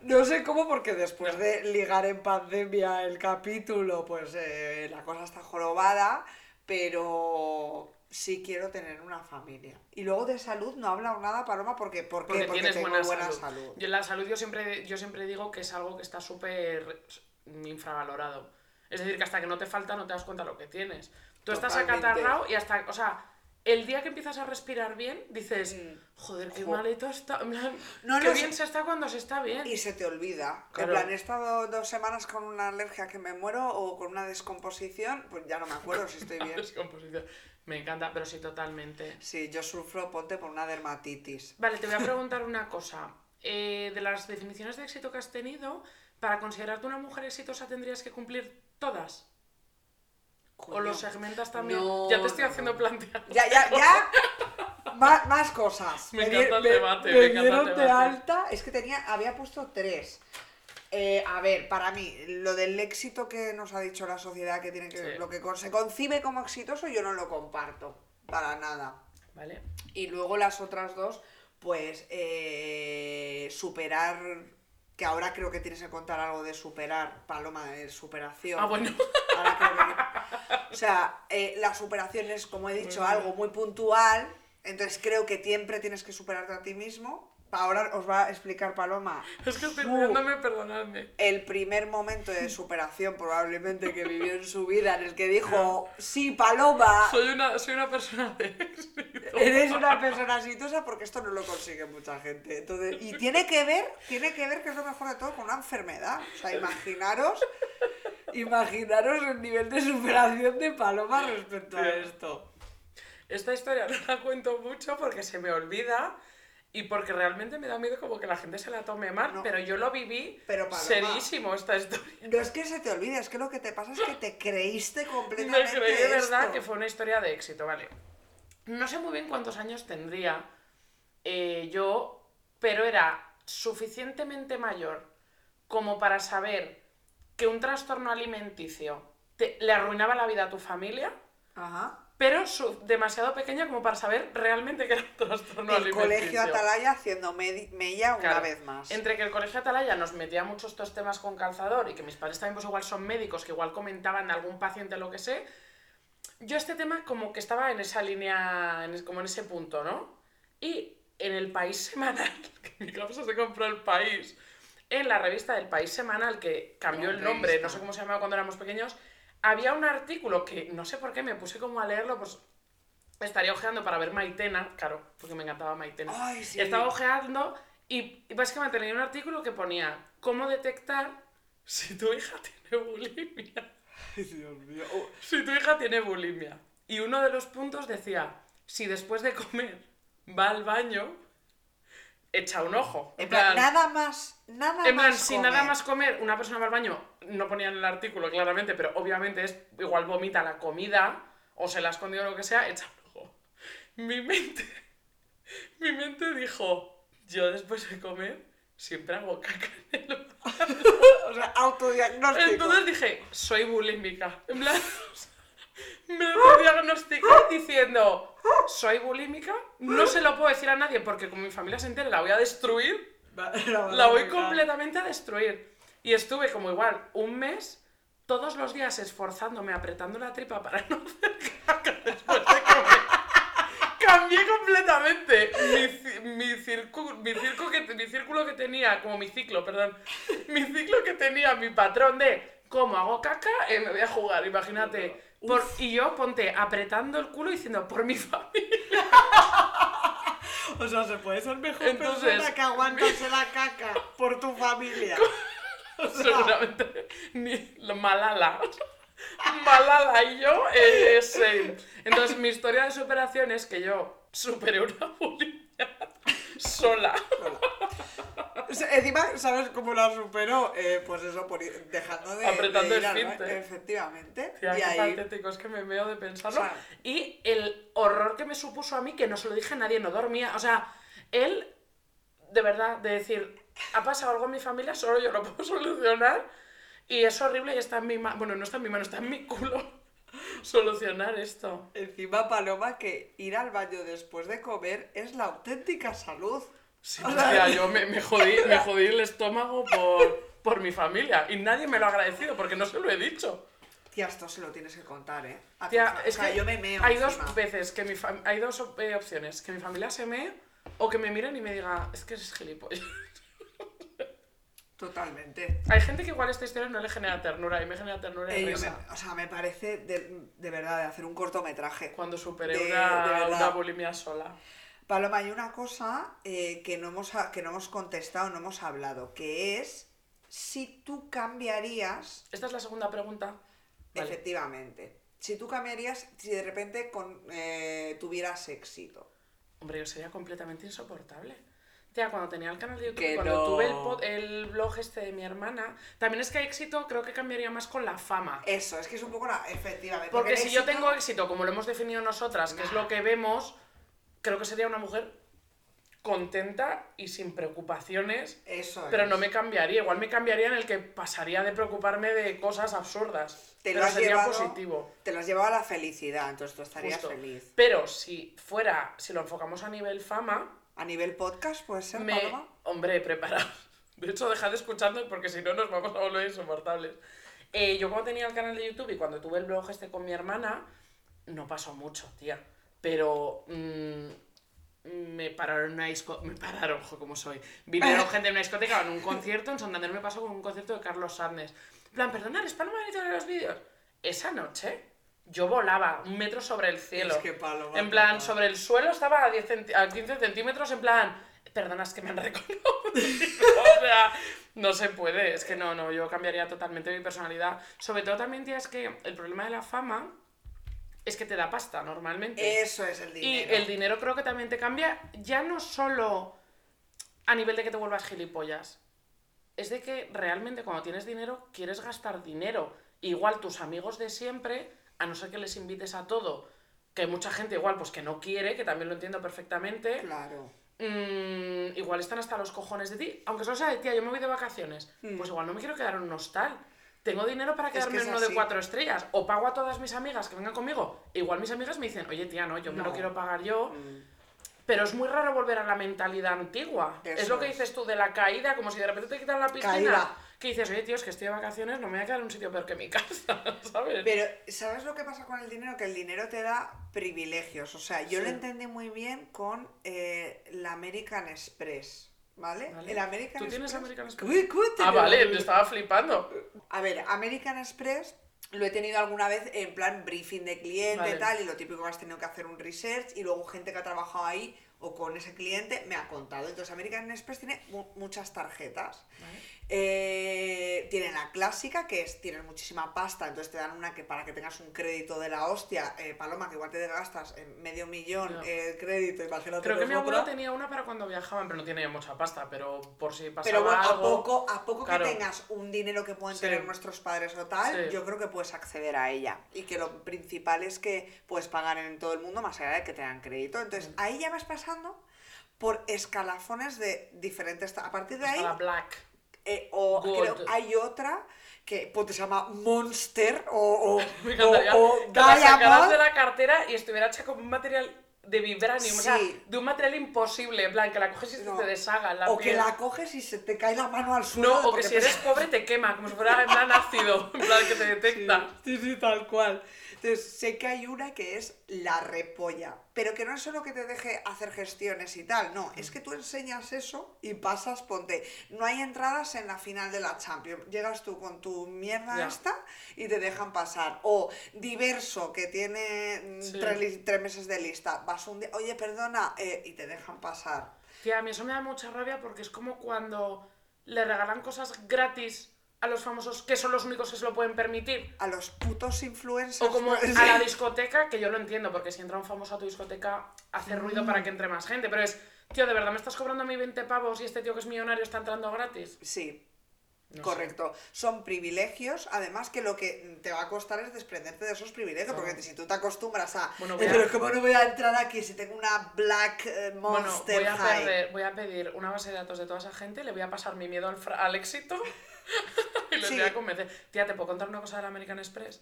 No sé cómo porque después de ligar en pandemia el capítulo, pues eh, la cosa está jorobada, pero sí quiero tener una familia. Y luego de salud no he hablado nada, Paloma, porque, ¿por qué? Porque, Porque tienes tengo buena, buena salud. salud. Yo, la salud yo siempre, yo siempre digo que es algo que está súper infravalorado. Es decir, que hasta que no te falta no te das cuenta lo que tienes. Tú estás acatarrado y hasta, o sea, el día que empiezas a respirar bien, dices, Mm. joder, qué Jo. malito está. en plan, No, qué no, bien se- se está cuando se está bien. Y se te olvida. Claro. En plan, he estado dos semanas con una alergia que me muero o con una descomposición, pues ya no me acuerdo si estoy bien. Descomposición. Me encanta, pero sí, totalmente. Sí, yo sufro, ponte, por una dermatitis. Vale, te voy a preguntar una cosa. Eh, de las definiciones de éxito que has tenido, para considerarte una mujer exitosa tendrías que cumplir todas. O Coño. los segmentas también. No, ya te estoy no, haciendo no. plantear. Ya, ya, ya. Má- más cosas. Me di- encanta el debate, me me encanta el dieron de debate. alta. Es que tenía, había puesto tres. Eh, a ver, para mí, lo del éxito que nos ha dicho la sociedad que tiene que Sí. lo que con- se concibe como exitoso, yo no lo comparto. Para nada. ¿Vale? Y luego las otras dos, pues eh, superar. Que ahora creo que tienes que contar algo de superar, Paloma, de superación. Ah, bueno. Ahora creo que- O sea, eh, la superación es, como he dicho, algo muy puntual. Entonces creo que siempre tienes que superarte a ti mismo. Ahora os va a explicar Paloma Es que estoy riéndome, perdonadme. el primer momento de superación probablemente que vivió en su vida en el que dijo, sí, Paloma, Soy una, soy una persona de éxito. eres una persona exitosa porque esto no lo consigue mucha gente. Entonces, y tiene que ver, tiene que ver que es lo mejor de todo con una enfermedad. O sea, imaginaros, imaginaros el nivel de superación de Paloma respecto a esto. Esta historia no la cuento mucho porque se me olvida y porque realmente me da miedo como que la gente se la tome mal, No. pero yo lo viví Pero, Paloma- serísimo esta historia. No es que se te olvide, es que lo que te pasa es que te creíste Me completamente creí de verdad que fue una historia de éxito, ¿vale? No sé muy bien cuántos años tendría eh, yo, pero era suficientemente mayor como para saber que un trastorno alimenticio te- le arruinaba la vida a tu familia, Ajá. Pero su- demasiado pequeña como para saber realmente que era un trastorno el alimenticio. colegio Atalaya haciendo mella una Claro, vez más. Entre que el colegio Atalaya nos metía muchos estos temas con calzador y que mis padres también pues igual son médicos, que igual comentaban de algún paciente lo que sé, yo este tema como que estaba en esa línea, como en ese punto, ¿no? Y en el País Semanal, que mi casa se compró el País, en la revista del País Semanal, que cambió el nombre, no sé cómo se llamaba cuando éramos pequeños, había un artículo que no sé por qué me puse como a leerlo, pues estaría ojeando para ver Maitena, claro, porque me encantaba Maitena. Ay, sí. Estaba ojeando y, y básicamente tenía un artículo que ponía cómo detectar si tu hija tiene bulimia. Ay, Dios mío. Oh, Si tu hija tiene bulimia. Y uno de los puntos decía, si después de comer va al baño, echa un ojo. En plan, nada más, nada En plan, más. si comer. nada más comer, una persona va al baño, no ponía en el artículo claramente, pero obviamente es igual vomita la comida o se la ha escondido o lo que sea, echa un ojo. Mi mente, mi mente dijo, yo después de comer siempre hago caca en el baño. O sea, autodiagnóstico. Entonces dije, soy bulímica. En plan, me lo diagnostiqué diciendo, soy bulímica, no se lo puedo decir a nadie porque como mi familia se entere la voy a destruir. La voy completamente a destruir. Y estuve como igual un mes, todos los días esforzándome, apretando la tripa para no hacer caca después de comer. Cambié completamente mi, mi, circu- mi, circo que, mi círculo que tenía, como mi ciclo, perdón, mi ciclo que tenía mi patrón de cómo hago caca, eh, me voy a jugar, imagínate. Por- y yo ponte apretando el culo diciendo por mi familia. O sea, se puede ser mejor Entonces, persona que aguantarse la caca por tu familia. Seguramente ni la Malala. Malala y yo, eh, same. Entonces, mi historia de superación es que yo superé una bulimia sola. O sea, Encima, ¿sabes cómo la superó? Eh, pues eso, por ir- dejando de. Apretando de el ir baño. Efectivamente. Tía, y qué ahí. patético, es que me veo de pensarlo. O sea- y el horror que me supuso a mí, que no se lo dije a nadie, no dormía. O sea, él, de verdad, de decir, ha pasado algo en mi familia, solo yo lo puedo solucionar. Y es horrible y está en mi mano. Bueno, no está en mi mano, está en mi culo solucionar esto. Encima, Paloma, que ir al baño después de comer es la auténtica salud. Sí, O sea, yo me, me jodí, me jodí el estómago por, por mi familia. Y nadie me lo ha agradecido porque no se lo he dicho. Tía, esto se lo tienes que contar, ¿eh? A Tía, es o sea, que yo me meo. hay encima. dos veces que mi hay dos op- eh, opciones, que mi familia se mee o que me miren y me diga, es que eres gilipollas. Totalmente. Hay gente que igual esta historia no le genera ternura y me genera ternura y Eh, risa. me- o sea, me parece de, de verdad de hacer un cortometraje. Cuando superé de- una, de verdad. una bulimia sola. Paloma, hay una cosa eh, que, no hemos, que no hemos contestado, no hemos hablado, que es si tú cambiarías, Esta es la segunda pregunta. Vale. efectivamente, si tú cambiarías, si de repente con, eh, tuvieras éxito. Hombre, yo sería completamente insoportable. Tía, cuando tenía el canal de YouTube, Que cuando no. tuve el, pod- el blog este de mi hermana, también es que éxito creo que cambiaría más con la fama. Eso, es que es un poco la, efectivamente. Porque si yo tengo éxito, como lo hemos definido nosotras, que es lo que vemos, creo que sería una mujer contenta y sin preocupaciones, Eso pero es. no me cambiaría. Igual me cambiaría en el que pasaría de preocuparme de cosas absurdas. Te lo pero has sería llevado- positivo. Te las llevaba a la felicidad, entonces tú estarías Justo. feliz. Pero si fuera, si lo enfocamos a nivel fama, A nivel podcast, puede ser, me... Paloma. Hombre, preparados. De hecho, dejad de escucharnos porque si no nos vamos a volver insoportables. Eh, yo cuando tenía el canal de YouTube y cuando tuve el blog este con mi hermana, no pasó mucho, tía. Pero mm, me pararon una discoteca, me pararon, ojo, como soy. Vinieron gente en una discoteca, en un concierto, en Santander me pasó con un concierto de Carlos. En plan, perdona, ¿es Paloma de los vídeos? Esa noche yo volaba un metro sobre el cielo. Es que Paloma, En plan, sobre el suelo estaba a, 10 centi- a 15 centímetros, en plan, perdona, es que me han reconocido. o sea, no se puede. Es que no, no, yo cambiaría totalmente mi personalidad. Sobre todo también, tía, es que el problema de la fama es que te da pasta normalmente. Eso es el y dinero. el dinero creo que también te cambia, ya no solo a nivel de que te vuelvas gilipollas. Es de que realmente cuando tienes dinero quieres gastar dinero. Igual tus amigos de siempre, a no ser que les invites a todo, que mucha gente igual pues que no quiere, que también lo entiendo perfectamente. Claro. Mm, igual están hasta los cojones de ti, aunque solo sea de tía, yo me voy de vacaciones, Mm. pues igual no me quiero quedar en un hostal. Tengo dinero para que quedarme en uno de cuatro estrellas. O pago a todas mis amigas que vengan conmigo. Igual mis amigas me dicen, oye tía, no, yo me lo No. quiero pagar yo. Mm. Pero es muy raro volver a la mentalidad antigua. Eso es lo que es. dices tú de la caída, como si de repente te quitan la piscina. Caída. Que dices, oye tío, es que estoy de vacaciones, no me voy a quedar en un sitio peor que mi casa, ¿sabes? Pero, ¿sabes lo que pasa con el dinero? Que el dinero te da privilegios. O sea, yo Sí. lo entendí muy bien con eh, la American Express. ¿Vale? Vale. El American ¿Tú tienes Express- American Express? Uy. Ah, vale, te estaba flipando. A ver, American Express lo he tenido alguna vez en plan briefing de cliente Vale. y tal, y lo típico que has tenido que hacer un research y luego gente que ha trabajado ahí o con ese cliente me ha contado. Entonces American Express tiene mu- muchas tarjetas. Eh, tiene la clásica, que es, tienen muchísima pasta, entonces te dan una que para que tengas un crédito de la hostia, eh, Paloma, que igual te gastas en medio millón eh, crédito, imagínate. Creo que mi abuelo tenía una para cuando viajaban, pero no tenía mucha pasta, pero por si pasaba Pero bueno, a algo... poco, a poco Claro. que tengas un dinero que pueden Sí. tener nuestros padres o tal, Sí. yo creo que puedes acceder a ella. Y que lo principal es que puedes pagar en todo el mundo más allá de que te dan crédito. Entonces, Mm. ahí ya vas pasando por escalafones de diferentes... A partir de Hasta ahí, la Black. Eh, o Gold. creo hay otra que pues, se llama Monster o, o, Me encantaría o- o que la sacaras de la cartera y estuviera hecha con un material de vibranium, o sea, Sí. de un material imposible, en plan, que la coges y No. te deshaga la O que piel. la coges y se te cae la mano al suelo. No, o que si eres pobre te quema, como si fuera en plan ácido, en plan que te detecta. Sí, sí, tal cual. Entonces, sé que hay una que es la repolla, pero que no es solo que te deje hacer gestiones y tal, no, es que tú enseñas eso y pasas, ponte, no hay entradas en la final de la Champions, llegas tú con tu mierda esta y te dejan pasar. O diverso, que tiene mm, Sí. tres, li- tres meses de lista, vas un día, oye, perdona, eh, y te dejan pasar. Tía, a mí eso me da mucha rabia porque es como cuando le regalan cosas gratis a los famosos que son los únicos que se lo pueden permitir. A los putos influencers. O como pues, a la discoteca, que yo lo entiendo, porque si entra un famoso a tu discoteca, hace ruido para que entre más gente. Pero es, tío, ¿de verdad me estás cobrando a mí 20 pavos y este tío que es millonario está entrando gratis? Sí, No sé. Correcto. Son privilegios, además que lo que te va a costar es desprenderte de esos privilegios, Claro. porque si tú te acostumbras a... Bueno, "Eh, voy a- pero ¿cómo no voy a entrar aquí si tengo una Black eh, Bueno, Monster voy a, perder- voy a pedir una base de datos de toda esa gente, le voy a pasar mi miedo al, fra- al éxito y les Sí. voy a convencer. Tía, ¿te puedo contar una cosa de la American Express?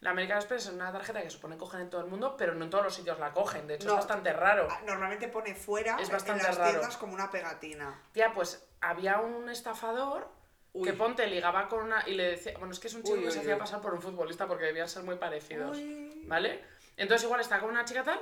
La American Express es una tarjeta que supone cogen en todo el mundo, pero no en todos los sitios la cogen. De hecho, No. es bastante raro. Ah, Normalmente pone fuera Es en bastante las raro. tiendas como una pegatina. Tía, pues había un estafador Uy. que ponte ligaba con una. y le decía. Bueno, es que es un chico Uy, que se uy, hacía uy. pasar por un futbolista porque debían ser muy parecidos. ¿Vale? Entonces, igual está con una chica tal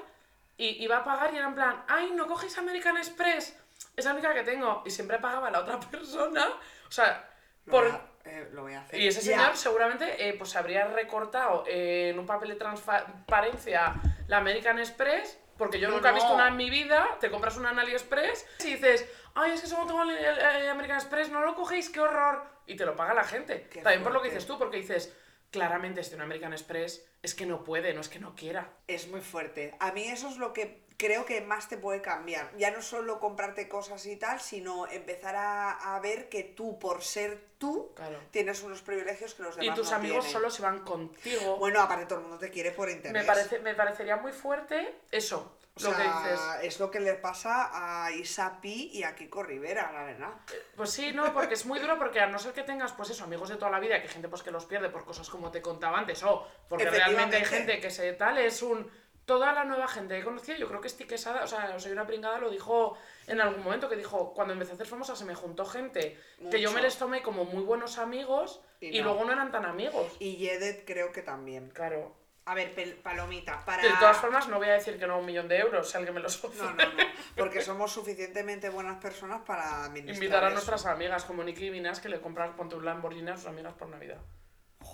y iba a pagar y era en plan, ¡ay, no cogéis American Express! Es la única que tengo. Y siempre pagaba la otra persona. O sea, Lo, por. voy, a, eh, lo voy a hacer. Y ese señor seguramente eh, pues habría recortado eh, en un papel de transparencia la American Express, porque yo No, nunca he visto una en mi vida, te compras una en AliExpress y dices, ay, es que solo tengo el, el- el American Express, no lo cogéis, qué horror. Y te lo paga la gente. Qué También por lo que dices tú, porque dices, claramente este un American Express es que no puede, no es que no quiera. Es muy fuerte. A mí eso es lo que creo que más te puede cambiar. Ya no solo comprarte cosas y tal, sino empezar a, a ver que tú, por ser tú, Claro. tienes unos privilegios que los Y demás tus no amigos tienen. solo se van contigo. Bueno, aparte todo el mundo te quiere por internet. me, parece, me parecería muy fuerte eso, O lo que dices. es lo que le pasa a Isapi y a Kiko Rivera, la verdad. Pues sí, no, porque es muy duro porque a no ser que tengas, pues eso, amigos de toda la vida, que hay gente pues que los pierde por cosas como te contaba antes, o porque realmente hay gente que se tal, es un... Toda la nueva gente que he conocido, yo creo que Sti Quesada, o sea, soy una pringada, lo dijo en algún momento, que dijo, cuando empecé a hacer famosa se me juntó gente que yo Mucho. me les tomé como muy buenos amigos Y y, no. luego no eran tan amigos. Y Yedet creo que también. Claro. A ver, Palomita, para... De todas formas, no voy a decir que no un millón de euros, si alguien me los ofrece. No, no, no. Porque somos suficientemente buenas personas para Invitar a eso. nuestras amigas, como Nicki Minaj, que le compran ponte un Lamborghini a sus amigas por Navidad.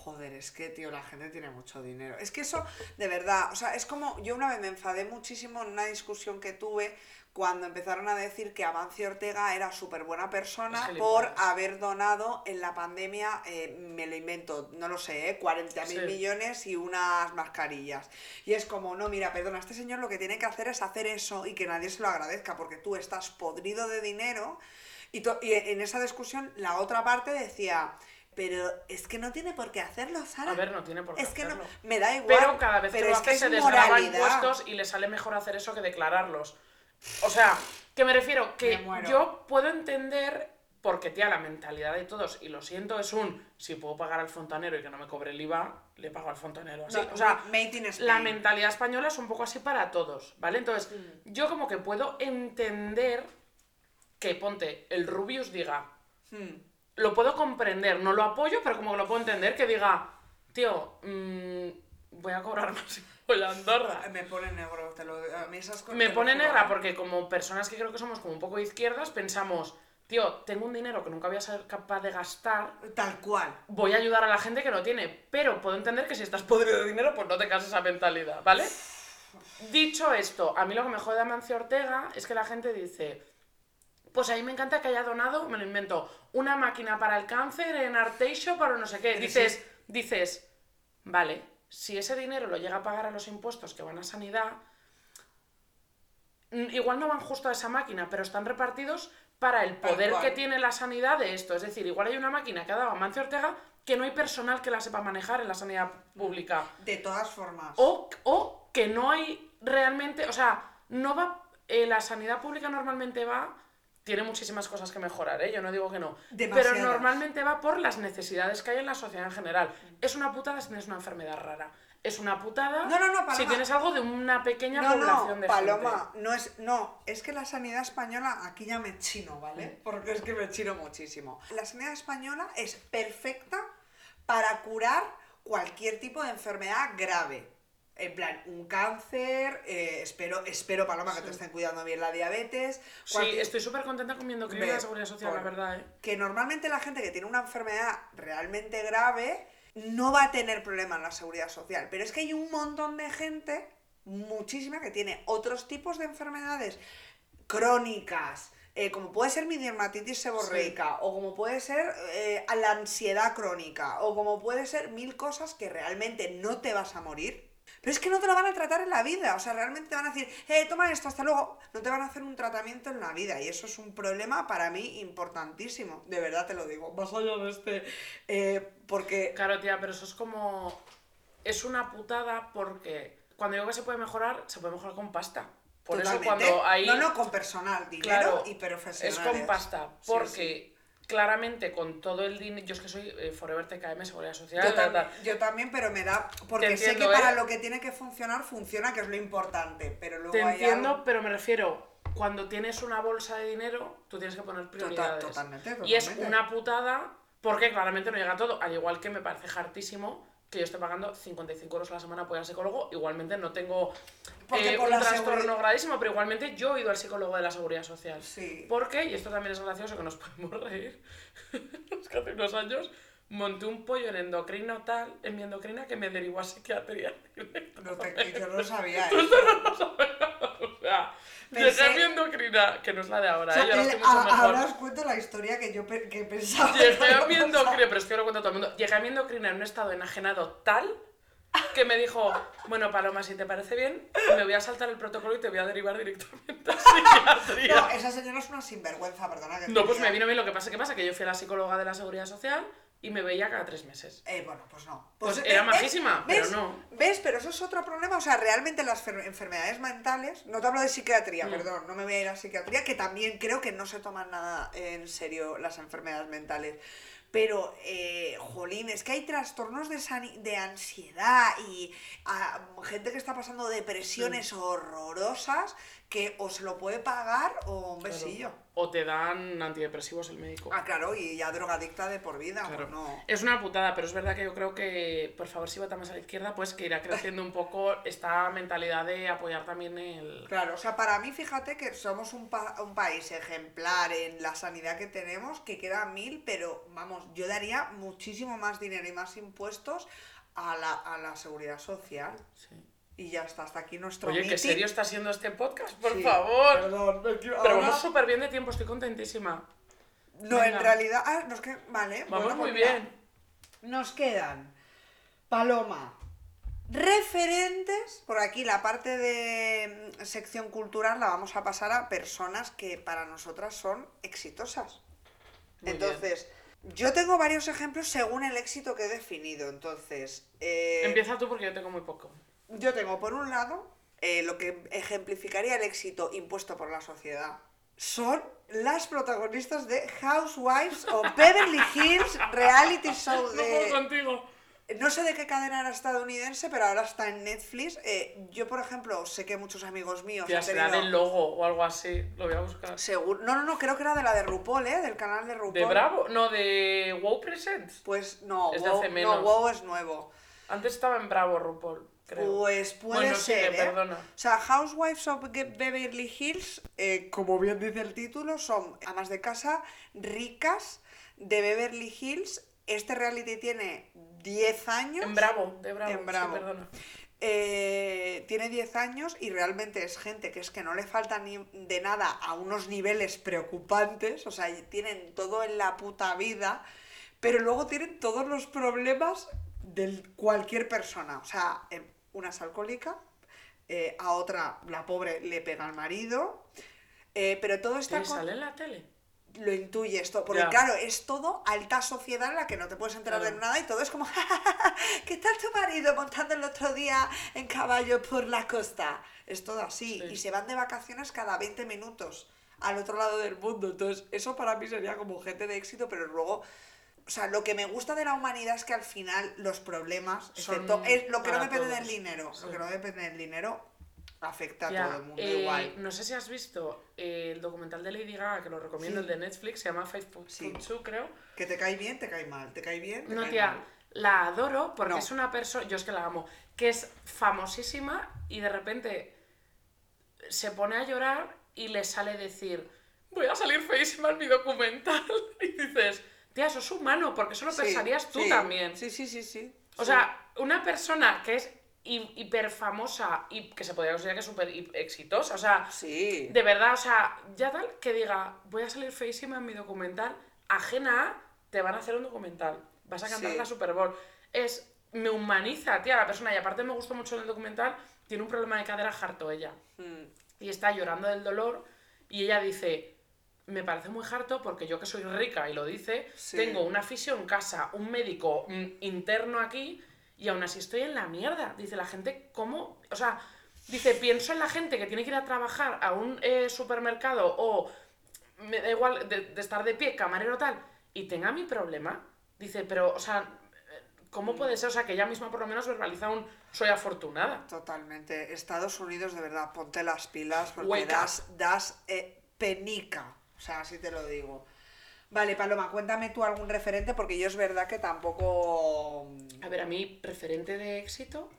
Joder, es que, tío, la gente tiene mucho dinero. Es que eso, de verdad, o sea, es como, yo una vez me enfadé muchísimo en una discusión que tuve cuando empezaron a decir que Amancio Ortega era súper buena persona Es por haber donado en la pandemia, eh, me lo invento, no lo sé, ¿eh? 40 mil Sí. millones y unas mascarillas. Y es como, no, mira, perdona, este señor lo que tiene que hacer es hacer eso y que nadie se lo agradezca porque tú estás podrido de dinero. Y en esa discusión la otra parte decía, pero es que no tiene por qué hacerlo, Sara. A ver, no tiene por qué es que no, hacerlo. me da igual. Pero cada vez pero que lo es hace es se desgraba impuestos y le sale mejor hacer eso que declararlos. O sea, que me refiero que Me yo puedo entender, porque tía, la mentalidad de todos, y lo siento, es un si puedo pagar al fontanero y que no me cobre el IVA, le pago al fontanero. Así. No, o sea, la mentalidad española es un poco así para todos, ¿vale? Entonces, Mm. yo como que puedo entender que ponte, el Rubius diga, Hmm. Lo puedo comprender, no lo apoyo, pero como que lo puedo entender, que diga, tío, mm, voy a cobrar más y me voy a Andorra. Me pone negro, te lo a mí esas cosas. Me pone negra porque como personas que creo que somos como un poco de izquierdas, pensamos, tío, tengo un dinero que nunca voy a ser capaz de gastar, Tal cual. voy a ayudar a la gente que lo tiene, pero puedo entender que si estás podrido de dinero, pues no te cases esa mentalidad, ¿vale? Dicho esto, a mí lo que me jode de Amancio Ortega es que la gente dice, pues a mí me encanta que haya donado, me lo invento, una máquina para el cáncer en Arteixo para no sé qué. Dices, sí. dices, vale, si ese dinero lo llega a pagar a los impuestos que van a sanidad, mm, igual no van justo a esa máquina, pero están repartidos para el poder que tiene la sanidad de esto. Es decir, igual hay una máquina que ha dado Amancio Ortega que no hay personal que la sepa manejar en la sanidad pública. De todas formas. O, o que no hay realmente, o sea, no va, eh, la sanidad pública normalmente va, tiene muchísimas cosas que mejorar, ¿eh? yo no digo que no, Demasiadas. pero normalmente va por las necesidades que hay en la sociedad en general. Es una putada si tienes una enfermedad rara. Es una putada No, no, no, si tienes algo de una pequeña No, población no, de Paloma, gente. no es, no, es que la sanidad española, aquí ya me chino, Mm. ¿vale? Porque es que me chino muchísimo. La sanidad española es perfecta para curar cualquier tipo de enfermedad grave. En plan, un cáncer, eh, espero, espero, Paloma, que te estén cuidando bien la diabetes. Sí, estoy súper contenta con viendo que Ve, la seguridad social, la verdad, ¿eh? que normalmente la gente que tiene una enfermedad realmente grave no va a tener problema en la seguridad social. Pero es que hay un montón de gente, muchísima, que tiene otros tipos de enfermedades crónicas, eh, como puede ser mi dermatitis seborreica, o como puede ser eh, la ansiedad crónica, o como puede ser mil cosas que realmente no te vas a morir. Pero es que no te lo van a tratar en la vida, o sea, realmente te van a decir, eh, toma esto, hasta luego. No te van a hacer un tratamiento en la vida y eso es un problema para mí importantísimo, de verdad te lo digo, más allá de este, eh, porque... Claro, tía, pero eso es como. Es una putada porque cuando digo que se puede mejorar, se puede mejorar con pasta. Por eso cuando hay. No, no, con personal, dinero Claro, y es profesionales. con pasta. Sí, Porque claramente con todo el dinero. Yo es que soy eh, Forever TKM, Seguridad Social. Yo, tal, tam- tal. yo también, pero me da... Porque sé que para ¿eh? lo que tiene que funcionar, funciona, que es lo importante, pero luego Te hay entiendo, algo- pero me refiero. Cuando tienes una bolsa de dinero, tú tienes que poner prioridades. totalmente, Y es una putada porque claramente no llega a todo. Al igual que me parece hartísimo que yo esté pagando 55 euros a la semana por ir al psicólogo. Igualmente no tengo eh, por un trastorno seguridad- gravísimo, pero igualmente yo he ido al psicólogo de la seguridad social. Sí. Porque, y esto también es gracioso que nos podemos reír, es que hace unos años monté un pollo en endocrino tal, en mi endocrina, que me derivó a psiquiatría. No te- yo no sabía. Tú ¿eh? esto no lo sabes. O sea, Pensé- llegué a mi endocrina, que no es la de ahora, O sea, ¿eh? yo ahora el- estoy mucho a- mejor. ahora os cuento la historia que yo pe- que pensaba. Llegué que a mi endocrina, pero es que lo cuento a todo el mundo. Llegué a mi endocrina en un estado enajenado tal que me dijo, bueno, Paloma, si te parece bien, me voy a saltar el protocolo y te voy a derivar directamente a psiquiatría. No, esa señora es una sinvergüenza, perdona que No, pues me vino bien. Lo que pasa, ¿qué pasa? Que yo fui a la psicóloga de la Seguridad Social y me veía cada tres meses. Eh, bueno, pues no. Pues eh, era ¿ves? majísima, pero no. ¿Ves? Pero eso es otro problema. O sea, realmente las fer- enfermedades mentales, no te hablo de psiquiatría, Mm. perdón, no me voy a ir a psiquiatría, que también creo que no se toman nada en serio las enfermedades mentales. Pero, eh, jolín, es que hay trastornos de, de ansiedad y ah, gente que está pasando depresiones Mm. horrorosas que o se lo puede pagar o un besillo. O te dan antidepresivos el médico. Ah, claro, y ya drogadicta de por vida, Claro. pues no. Es una putada, pero es verdad que yo creo que, por favor, si vota más a la izquierda, pues que irá creciendo un poco esta mentalidad de apoyar también el... Claro, o sea, para mí, fíjate que somos un, pa- un país ejemplar en la sanidad que tenemos, que queda mil, pero vamos, yo daría muchísimo más dinero y más impuestos a la, a la seguridad social. Sí. Y ya está, hasta aquí nuestro Oye, qué meeting. serio está siendo este podcast, por Sí, favor. Perdón, me quiero- Pero ahora- vamos súper bien de tiempo, estoy contentísima. No, Venga. en realidad. Ah, nos quedan. Vale. Vamos bueno, muy pues mira, bien. Nos quedan. Paloma. Referentes. Por aquí la parte de mm, sección cultural la vamos a pasar a personas que para nosotras son exitosas. Muy Entonces, Yo tengo varios ejemplos según el éxito que he definido. Entonces, eh, Empieza tú porque yo tengo muy poco. Yo tengo por un lado eh, lo que ejemplificaría el éxito impuesto por la sociedad. Son las protagonistas de Housewives o Beverly Hills Reality Show No puedo de... contigo. No sé de qué cadena era estadounidense, pero ahora está en Netflix. Eh, yo, por ejemplo, sé que muchos amigos míos Ya será tenido... del logo o algo así. Lo voy a buscar. Seguro... No, no, no, creo que era de la de RuPaul, ¿eh? Del canal de RuPaul. ¿De Bravo? No, de WoW Presents. Pues no, Es de WoW, hace no, menos. WoW es nuevo. Antes estaba en Bravo, RuPaul, creo. Pues puede Bueno, ser, ¿eh? perdona. O sea, Housewives of Beverly Hills, eh, como bien dice el título, son amas de casa ricas de Beverly Hills. Este reality tiene 10 años. En Bravo, de Bravo. En sí, Bravo. perdona. Eh, tiene 10 años y realmente es gente que es que no le falta ni de nada a unos niveles preocupantes, o sea, tienen todo en la puta vida, pero luego tienen todos los problemas de cualquier persona, o sea, eh, una es alcohólica, eh, a otra, la pobre, le pega al marido, eh, pero todo está... ¿Te con- sale en la tele? lo intuyes todo, porque Ya. claro, es todo alta sociedad en la que no te puedes enterar Claro. de nada y todo es como, ¿qué tal tu marido montando el otro día en caballo por la costa? Es todo así, Sí. y se van de vacaciones cada 20 minutos al otro lado del mundo, entonces eso para mí sería como gente de éxito, pero luego... O sea, lo que me gusta de la humanidad es que al final los problemas, Son excepto es lo que no depende del dinero, Sí. lo que no depende del dinero afecta a todo el mundo eh, igual. No sé si has visto eh, el documental de Lady Gaga, que lo recomiendo, Sí. el de Netflix, se llama Five Foot Sí. Two, creo. Que te cae bien, te cae mal, te cae bien, te No, cae tía, mal. la adoro porque No. es una persona, yo es que la amo, que es famosísima y de repente se pone a llorar y le sale decir, voy a salir feísima en mi documental. Y dices, tía, eso es humano, porque eso lo Sí, pensarías tú sí, también. Sí, sí, sí, sí. O Sí. sea, una persona que es hi- hiper famosa y que se podría considerar que es súper exitosa, o sea, Sí. de verdad, o sea, ya tal que diga, voy a salir feísima en mi documental, ajena a, te van a hacer un documental, vas a cantar la Super Bowl. Es, me humaniza, tía, la persona, y aparte me gustó mucho en el documental, tiene un problema de cadera harto ella, Mm, y está llorando del dolor, y ella dice, me parece muy harto porque yo que soy rica, y lo dice, Sí. tengo una fisio en casa, un médico mm, interno aquí, y aún así estoy en la mierda. Dice la gente, ¿cómo? O sea, dice, pienso en la gente que tiene que ir a trabajar a un eh, supermercado o me da igual de, de estar de pie, camarero tal, y tenga mi problema. Dice, pero, o sea, ¿cómo Mm. puede ser? O sea, que ella misma por lo menos verbaliza un soy afortunada. Totalmente. Estados Unidos, de verdad, ponte las pilas porque das, das eh, penica. O sea, así te lo digo. Vale, Paloma, cuéntame tú algún referente porque yo es verdad que tampoco... A ver, a mí, referente de éxito,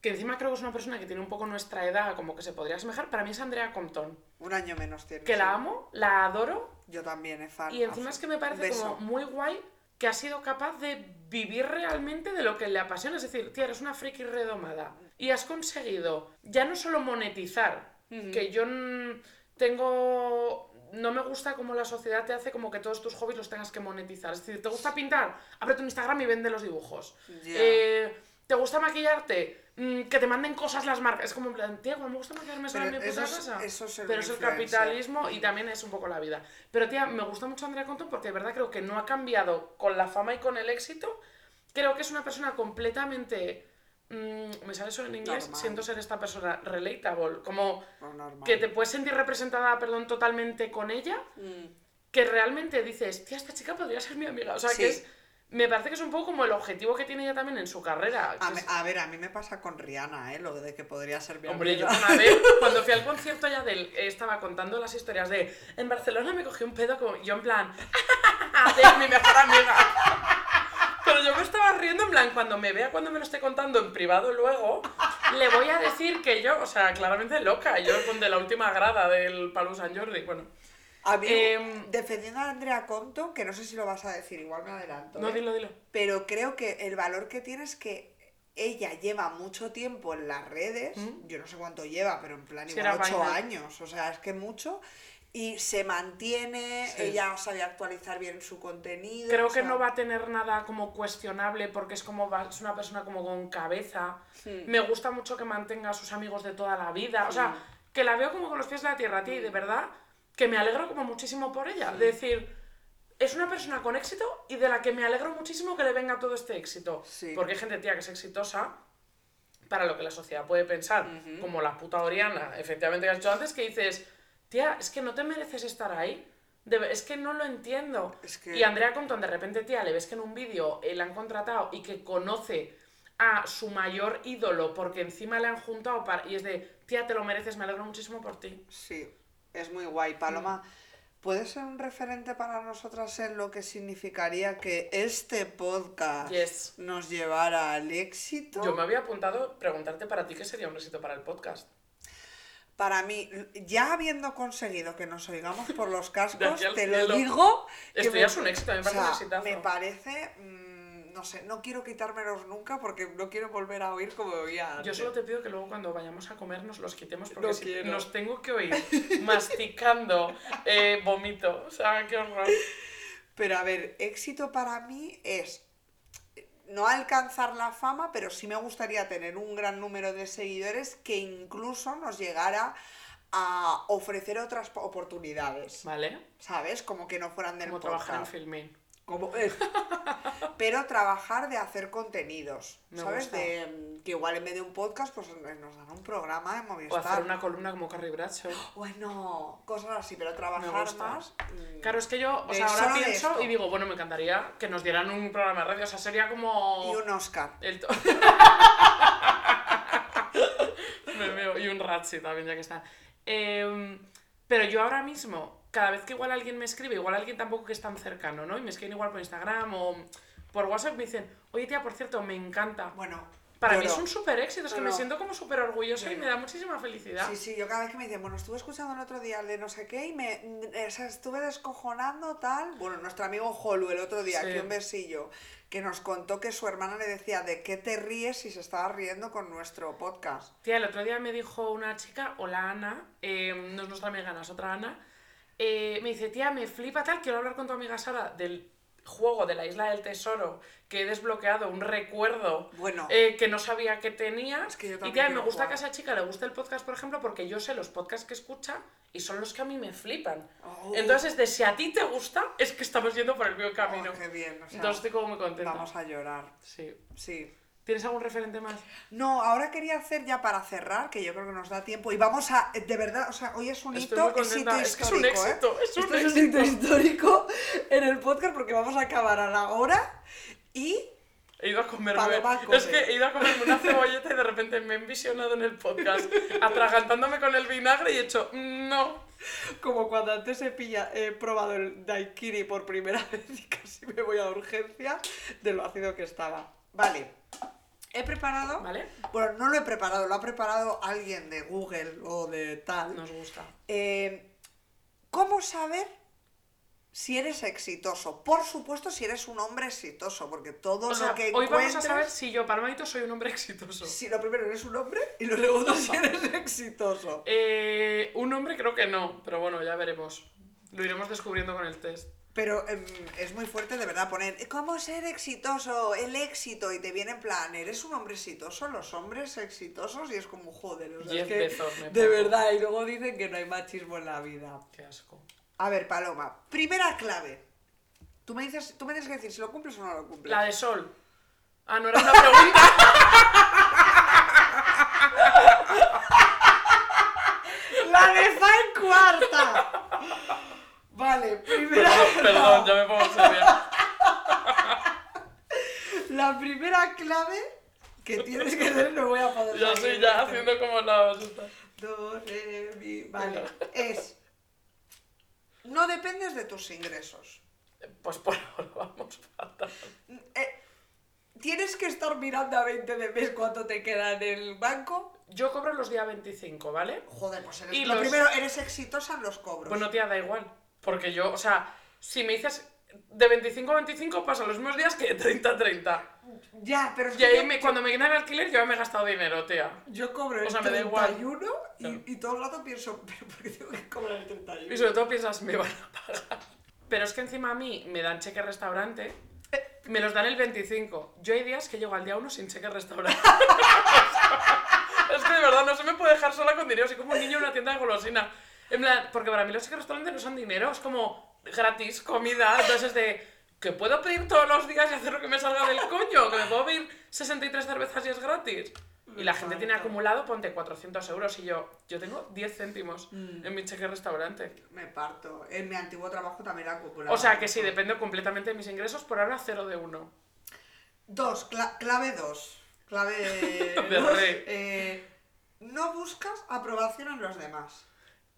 que encima creo que es una persona que tiene un poco nuestra edad, como que se podría asemejar, para mí es Andrea Compton. Un año menos tiene. Que sí. la amo, la adoro, Yo también, es fan. y encima es que me parece como muy guay que ha sido capaz de vivir realmente de lo que le apasiona. Es decir, tía, eres una friki redomada. Y has conseguido ya no solo monetizar, que yo mm, tengo... No me gusta como la sociedad te hace como que todos tus hobbies los tengas que monetizar. Es decir, ¿te gusta pintar? Ábrete un Instagram y vende los dibujos. Eh, ¿Te gusta maquillarte? Mm, que te manden cosas las marcas. Es como en plan, me gusta maquillarme sola en mi puta casa. eso es Pero es el capitalismo y también es un poco la vida. Pero tía, me gusta mucho Andrea Compton porque de verdad creo que no ha cambiado con la fama y con el éxito. Creo que es una persona completamente... mm, me sale eso en inglés, Normal. siento ser esta persona relatable, como normal. que te puedes sentir representada, perdón, totalmente con ella, Mm. que realmente dices, tía, esta chica podría ser mi amiga. O sea, Sí. que es... Me parece que es un poco como el objetivo que tiene ella también en su carrera. A, es- me- a ver, a mí me pasa con Rihanna, ¿eh? Lo de que podría ser mi Hombre, yo amiga. una vez, cuando fui al concierto ya de él, eh, estaba contando las historias de en Barcelona me cogí un pedo como yo en plan de mi mejor amiga. Pero yo me estaba riendo en plan, cuando me vea cuando me lo esté contando en privado luego, le voy a decir que yo, o sea, claramente loca, yo con de la última grada del Palu San Jordi, bueno. A mí, Em, defendiendo a Andrea Compton, que no sé si lo vas a decir, igual me adelanto. No, ¿eh? dilo, dilo. Pero creo que el valor que tiene es que ella lleva mucho tiempo en las redes, ¿Mm? yo no sé cuánto lleva, pero en plan igual era ocho vaina. años, o sea, es que mucho, y se mantiene, Sí. ella sabe actualizar bien su contenido. Creo que sea, no va a tener nada como cuestionable porque es como va- es una persona como con cabeza. Hmm. Me gusta mucho que mantenga a sus amigos de toda la vida. O sea, que la veo como con los pies de la tierra, tía, y de verdad que me alegro como muchísimo por ella. De decir, es una persona con éxito y de la que me alegro muchísimo que le venga todo este éxito. Sí. Porque hay gente, tía, que es exitosa para lo que la sociedad puede pensar, como la puta Oriana, efectivamente, que has dicho antes, que dices, tía, es que no te mereces estar ahí. De- es que no lo entiendo. Es que- Y Andrea Compton, de repente, tía, le ves que en un vídeo eh, la han contratado y que conoce a su mayor ídolo porque encima le han juntado para... y es de, tía, te lo mereces, me alegro muchísimo por ti. Sí, es muy guay. Paloma, ¿puede ser un referente para nosotras en lo que significaría que este podcast Yes. nos llevara al éxito? Yo me había apuntado preguntarte para ti qué sería un éxito para el podcast. Para mí, ya habiendo conseguido que nos oigamos por los cascos, te lo digo. Esto me- ya es un éxito, me o parece un exitazo. Me parece, mm, no sé, no quiero quitármelos nunca porque no quiero volver a oír como oía Yo antes. solo te pido que luego cuando vayamos a comer nos los quitemos porque No si quiero. nos tengo que oír masticando eh, vomito. O sea, qué horror. Pero a ver, éxito para mí es no alcanzar la fama, pero sí me gustaría tener un gran número de seguidores que incluso nos llegara a ofrecer otras po- oportunidades, ¿Vale? ¿sabes? Como que no fueran del Como trabajar en. Como- pero trabajar de hacer contenidos, Me ¿sabes? gusta. De mm, que igual en vez de un podcast, pues nos dan un programa en O Movistar. hacer una columna como Carrie Bradshaw. Bueno, cosas así, pero trabajar más. mm, Claro, es que yo, o sea, ahora pienso y digo, bueno, me encantaría que nos dieran un programa de radio. O sea, sería como. Y un Oscar. El to- Me veo. Y un Ratchi también, ya que está. Em, pero yo ahora mismo, cada vez que igual alguien me escribe, igual alguien tampoco que es tan cercano, ¿no? Y me escriben igual por Instagram o por WhatsApp, me dicen, oye tía, por cierto, me encanta. Bueno, Para mí es un súper éxito, es que No, me siento como súper orgullosa y me da muchísima felicidad. Sí, sí, yo cada vez que me dicen, bueno, estuve escuchando el otro día el de no sé qué y me o sea, estuve descojonando tal. Bueno, nuestro amigo Holu el otro día, Sí. aquí un besillo, que nos contó que su hermana le decía, ¿de qué te ríes si se estaba riendo con nuestro podcast? Tía, el otro día me dijo una chica, hola Ana, eh, no es nuestra amiga es otra Ana, eh, me dice, tía, me flipa tal, quiero hablar con tu amiga Sara del juego de la Isla del Tesoro, que he desbloqueado un recuerdo Bueno. eh, que no sabía que tenía. Es que yo y tía, me gusta jugar. que a esa chica le guste el podcast, por ejemplo, porque yo sé los podcasts que escucha y son los que a mí me flipan. Oh. Entonces, es de si a ti te gusta, es que estamos yendo por el buen camino. Oh, qué bien, o sea, Entonces estoy como muy contenta. vamos a llorar. Sí. Sí. ¿Tienes algún referente más? No, ahora quería hacer ya para cerrar, que yo creo que nos da tiempo, y vamos a, de verdad, o sea, hoy es un Estoy hito, muy es hito contenta. Es que es un histórico, ¿eh? éxito, es un Esto es un éxito. hito histórico en el podcast porque vamos a acabar a la hora y He ido a comerme. Paloma come. Es que he ido a comerme una cebolleta y de repente me he envisionado en el podcast, atragantándome con el vinagre y he hecho, no. como cuando antes he, pilla, he probado el daiquiri por primera vez y casi me voy a urgencia de lo ácido que estaba. Vale, he preparado, ¿Vale? bueno, no lo he preparado, lo ha preparado alguien de Google o de tal. Nos gusta. Eh, ¿Cómo saber si eres exitoso? Por supuesto, si eres un hombre exitoso, porque todo O sea, lo que hoy vamos a saber si yo, Palmaito, soy un hombre exitoso. Si lo primero eres un hombre y lo segundo si eres exitoso. Eh, un hombre creo que no, pero bueno, ya veremos. Lo iremos descubriendo con el test. Pero em, es muy fuerte de verdad poner ¿Cómo ser exitoso? El éxito y te viene en plan, ¿eres un hombre exitoso? Los hombres exitosos y es como joder, o sea, es que de verdad y luego dicen que no hay machismo en la vida. Qué asco. A ver, Paloma, primera clave. Tú me dices, tú me tienes que decir si lo cumples o no lo cumples. La de Sol. Ah, no era una pregunta. ¡La de fa en cuarta! Vale, primera. perdón, perdón, ya me pongo seria. La primera clave que tienes que hacer, no voy a poder Ya salir estoy ya de haciendo como la esta. Do, re, mi. Vale, es. No dependes de tus ingresos. Pues por ahora vamos fatal. Eh, Tienes que estar mirando a 20 de mes cuánto te queda en el banco. Yo cobro los días 25, ¿vale? Joder, pues eres. Y lo los- primero, eres exitosa en los cobros. Bueno, tía, da igual. Porque yo, o sea, si me dices de 25 a 25, pasan los mismos días que de 30 a 30. ya, pero es Y ahí, yo, me- cuando me viene el alquiler, yo ya me he gastado dinero, tía. yo cobro el o sea, igual. 31 y, Claro. y todo el rato pienso, pero ¿por qué tengo que cobrar el 31? Y sobre todo piensas, me van a pagar. Pero es que encima a mí me dan cheque restaurante, me los dan el 25. Yo hay días que llego al día 1 sin cheque restaurante. es que de verdad no se me puede dejar sola con dinero, soy como un niño en una tienda de golosina. En plan, porque para mí los cheques restaurante no son dinero, es como gratis comida, entonces es de que puedo pedir todos los días y hacer lo que me salga del coño, que me puedo pedir 63 cervezas y es gratis. Y la gente tiene acumulado, ponte 400 euros y yo, yo tengo 10 céntimos Mm. en mi cheque restaurante. Me parto. En mi antiguo trabajo también era acumulado. O sea que sí, dependo completamente de mis ingresos, por ahora cero de uno. Dos, cla- clave dos. Clave De dos, rey. eh, no buscas aprobación en los demás.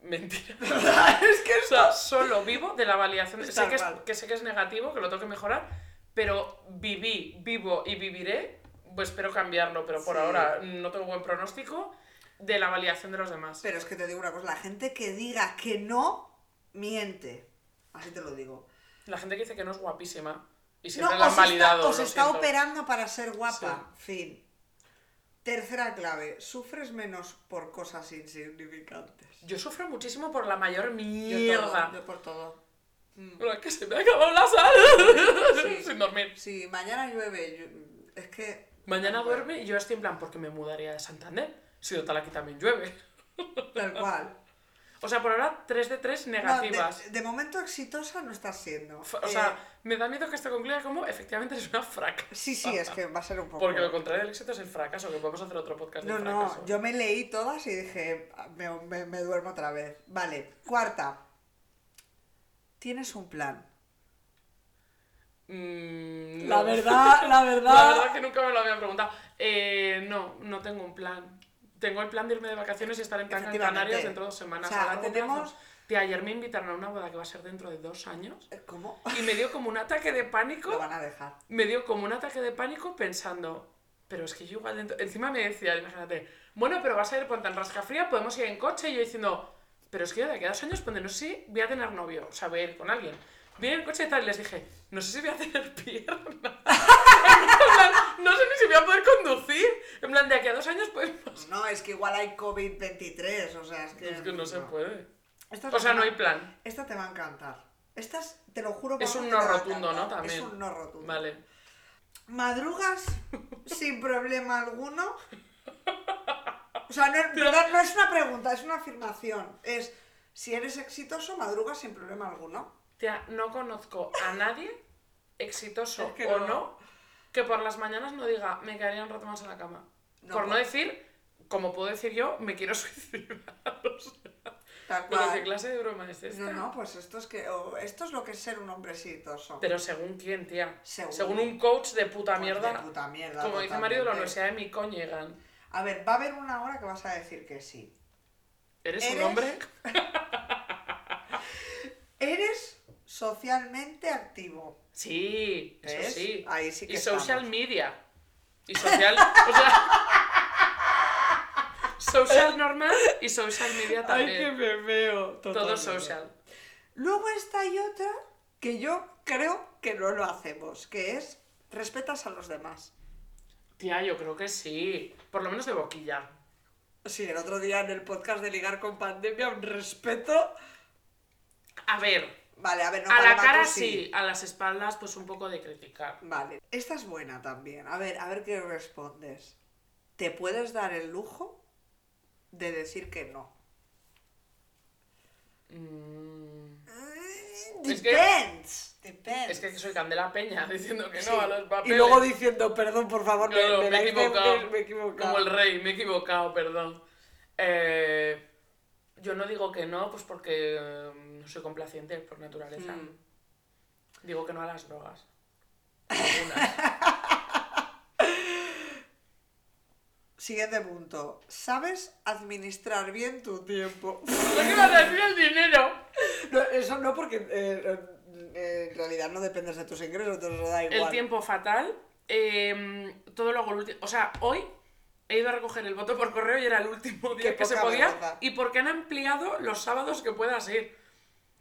Mentira. es que O sea, solo vivo de la validación. Sé que, es, que sé que es negativo, que lo tengo que mejorar, pero viví, vivo y viviré, pues espero cambiarlo, pero por Sí. ahora no tengo buen pronóstico de la validación de los demás. Pero es que te digo una cosa, la gente que diga que no, miente. Así te lo digo. La gente que dice que no es guapísima y No, siempre la han está, validado. os está siento. operando para ser guapa. Fin. Tercera clave, sufres menos por cosas insignificantes. Yo sufro muchísimo por la mayor Yo mierda. todo, yo por todo. Mm. Pero es que se me ha acabado la sal. Sí. Sin dormir. Si mañana llueve, yo- es que... Mañana duerme y yo estoy en plan, porque me mudaría de Santander. Si total aquí también llueve. Tal cual. O sea, por ahora 3 de 3 No, negativas. de, de momento exitosa no estás siendo. F- O Eh, sea, me da miedo que esto concluya como efectivamente es una fracaso. sí, sí, es que va a ser un poco... Porque lo contrario del éxito es el fracaso, que podemos hacer otro podcast No, de no, fracaso. yo me leí todas y dije, "Ah, me, me- me duermo otra vez. Vale, cuarta. Tienes un plan. Mm, La no. verdad, la La verdad. verdad que nunca me lo habían preguntado. Eh, no, no tengo un plan. Tengo el plan de irme de vacaciones y estar en. Canarias dentro de dos semanas. O sea, a tenemos- plazo. Tía, ayer me invitaron a una boda que va a ser dentro de dos años ¿Cómo? y me dio como un ataque de Lo pánico. van a dejar. Me dio como un ataque de pánico pensando, pero es que yo igual dentro... Encima me decía, imagínate, bueno, pero vas a ir ponte en Rascafría, podemos ir en coche. Y yo diciendo, pero es que yo de aquí a dos años, ponte, no sé si voy a tener novio, o sea, voy a ir con alguien. Vine en coche y tal, y les dije, no sé si voy a tener pierna. En plan, no sé ni si voy a poder conducir. En plan, de aquí a dos años, pues... pues, No, es que igual hay COVID-23, o sea, es que... es que no se puede. Esta O sea, no hay plan. Esta te va a encantar. Estas, te lo juro Es un no rotundo, ¿no? También. Es un no rotundo. Vale. ¿Madrugas sin problema alguno? O sea, no, es una pregunta, es una afirmación. Es, si eres exitoso, madrugas sin problema alguno. Tía, no conozco a nadie, exitoso Es que o no. no. Que por las mañanas no diga, me quedaría un rato más en la cama. No, por no pues- decir, como puedo decir yo, me quiero suicidar. O sea, Tal Pero cual. qué clase de broma es esta. No, no, pues esto es que esto es lo que es ser un hombre exitoso. Pero según quién, tía. Según- un coach de puta mierda. de puta mierda, como dice Mario de la. Universidad de mi coñegan. A ver, va a haber una hora que vas a decir que sí. ¿Eres, un hombre? Eres socialmente activo. Sí, eso sí. Ahí sí que Y social media. Y social. o sea. Social normal y social media también. me veo. Todo social. Luego está hay otra que yo creo que no lo hacemos, que es respetas a los demás. Tía, yo creo que sí. Por lo menos de boquilla. Sí, el otro día en el podcast de Ligar con Pandemia, un respeto. A ver, Vale, a ver, no a la cara tú sí, a las espaldas pues un poco de criticar. Vale, esta es buena también. A ver, a ver qué respondes. ¿Te puedes dar el lujo de decir que no? Mm, Es que- Depends. Depends. Es que soy Candela Peña diciendo que no Sí. a los papeles. Y luego diciendo, perdón, por favor, me, Claro, me me he equivocado. me he equivocado. Como el rey, me he equivocado, perdón. Eh, yo no digo que no, pues porque eh, no soy complaciente por naturaleza. Mm. Digo que no a las drogas. Siguiente punto. ¿Sabes administrar bien tu tiempo? ¿Por qué vas a decir el dinero? No, eso no, porque eh, eh, en realidad no dependes de tus ingresos, entonces eso da igual. El tiempo fatal. eh, todo lo hago el último. O sea, hoy he ido a recoger el voto por correo y era el último día Qué que se podía. vergüenza. Y porque han ampliado los sábados que puedas ir.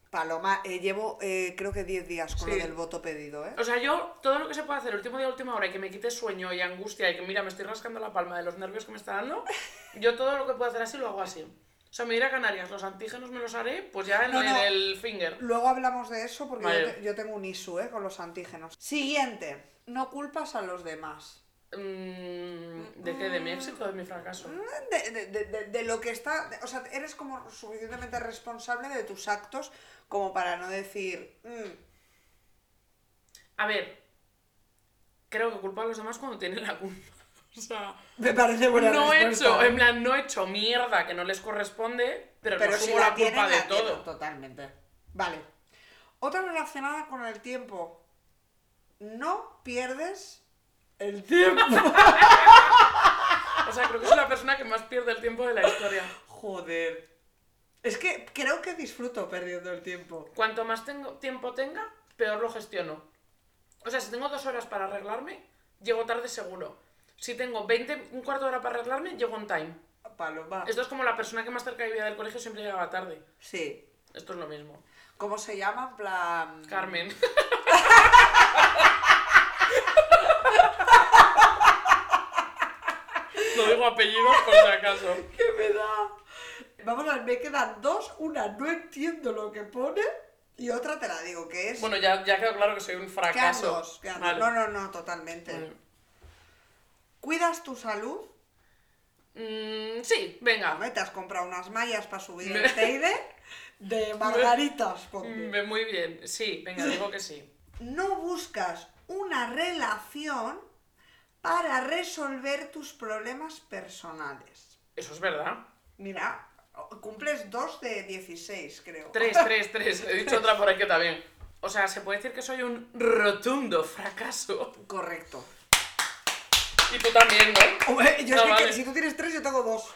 Paloma, eh, llevo eh, creo que 10 días con lo Sí. del voto pedido, ¿eh? O sea, yo todo lo que se puede hacer el último día, última hora y que me quite sueño y angustia y que mira, me estoy rascando la palma de los nervios que me está dando, yo todo lo que puedo hacer así lo hago así. O sea, me iré a Canarias, los antígenos me los haré, pues ya en, No, no. en el finger. Luego hablamos de eso porque Vale. yo, te- yo tengo un issue ¿eh? con los antígenos. Siguiente. No culpas a los demás. Mm, ¿De qué? ¿De mi éxito o de mi fracaso? De, de- de- de- de lo que está. o sea, eres como suficientemente responsable de tus actos como para no decir. "Mm, A ver, creo que culpa a los demás cuando tienen la culpa. O sea, me parece buena no he hecho, en plan, no he hecho mierda que no les corresponde, pero, Pero no si la, la tienen, culpa de tienen, todo. Totalmente. Vale. Otra relacionada con el tiempo. No pierdes el tiempo. O sea, creo que soy la persona que más pierde el tiempo de la historia. Joder. Es que creo que disfruto perdiendo el tiempo. Cuanto más tengo, tiempo tenga, peor lo gestiono. O sea, si tengo dos horas para arreglarme, llego tarde seguro. Si tengo 20, un cuarto de hora para arreglarme, llego on time. Paloma. Esto es como la persona que más cerca vivía del colegio siempre llegaba tarde. Sí. Esto es lo mismo. ¿Cómo se llama? En plan. Carmen. No digo apellidos por si acaso. ¿Qué me da? Vamos a ver, me quedan dos. Una, no entiendo lo que pone. Y otra te la digo, que es. Bueno, ya, ya quedó claro que soy un quedan fracaso. dos. quedan dos. Vale. No, no, no, totalmente. Vale. ¿Cuidas tu salud? Mm, sí, venga. Hombre, te has comprado unas mallas para subir Me- el Teide de margaritas. Mm, Muy bien. Sí, venga, digo que sí. No buscas una relación para resolver tus problemas personales. Eso es verdad. Mira, cumples dos de 16, creo. Tres, tres, tres. He dicho otra por ahí que también. O sea, se puede decir que soy un rotundo fracaso. Correcto. Y tú también, ¿no? Hombre, yo Ah, es que, vale. que si tú tienes tres, yo tengo dos.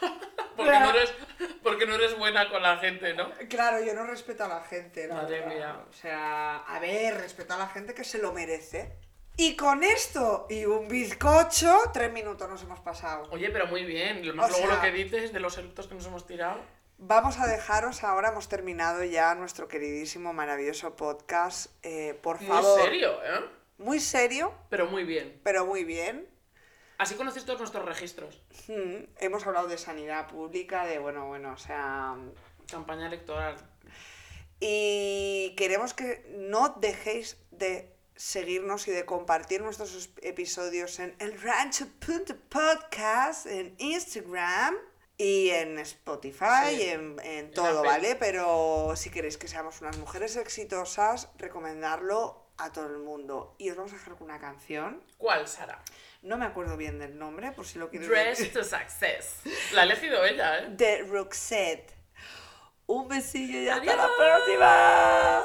Porque no, eres, porque no eres buena con la gente, ¿no? Claro, yo no respeto a la gente. la Madre verdad. mía. O sea, a ver, respeto a la gente que se lo merece. Y con esto y un bizcocho, tres minutos nos hemos pasado. Oye, pero muy bien. Lo más luego sea- lo que dices de los eructos que nos hemos tirado. Vamos a dejaros ahora, hemos terminado ya nuestro queridísimo, maravilloso podcast. Eh, por Muy favor. serio, ¿eh? Muy serio, Pero muy bien. pero muy bien. Así conocéis todos nuestros registros. Mm, hemos hablado de sanidad pública, de bueno, bueno, o sea. Campaña electoral. Y queremos que no dejéis de seguirnos y de compartir nuestros es- episodios en el rancho.podcast, en Instagram y en Spotify Sí, y en, todo. ¿vale? Pero si queréis que seamos unas mujeres exitosas, recomendarlo a todo el mundo. Y os vamos a dejar con una canción. ¿Cuál, Sara? No me acuerdo bien del nombre, por si lo quieres Dress to Success. La ha elegido ella, ¿eh? de Roxette. Un besillo y hasta la próxima.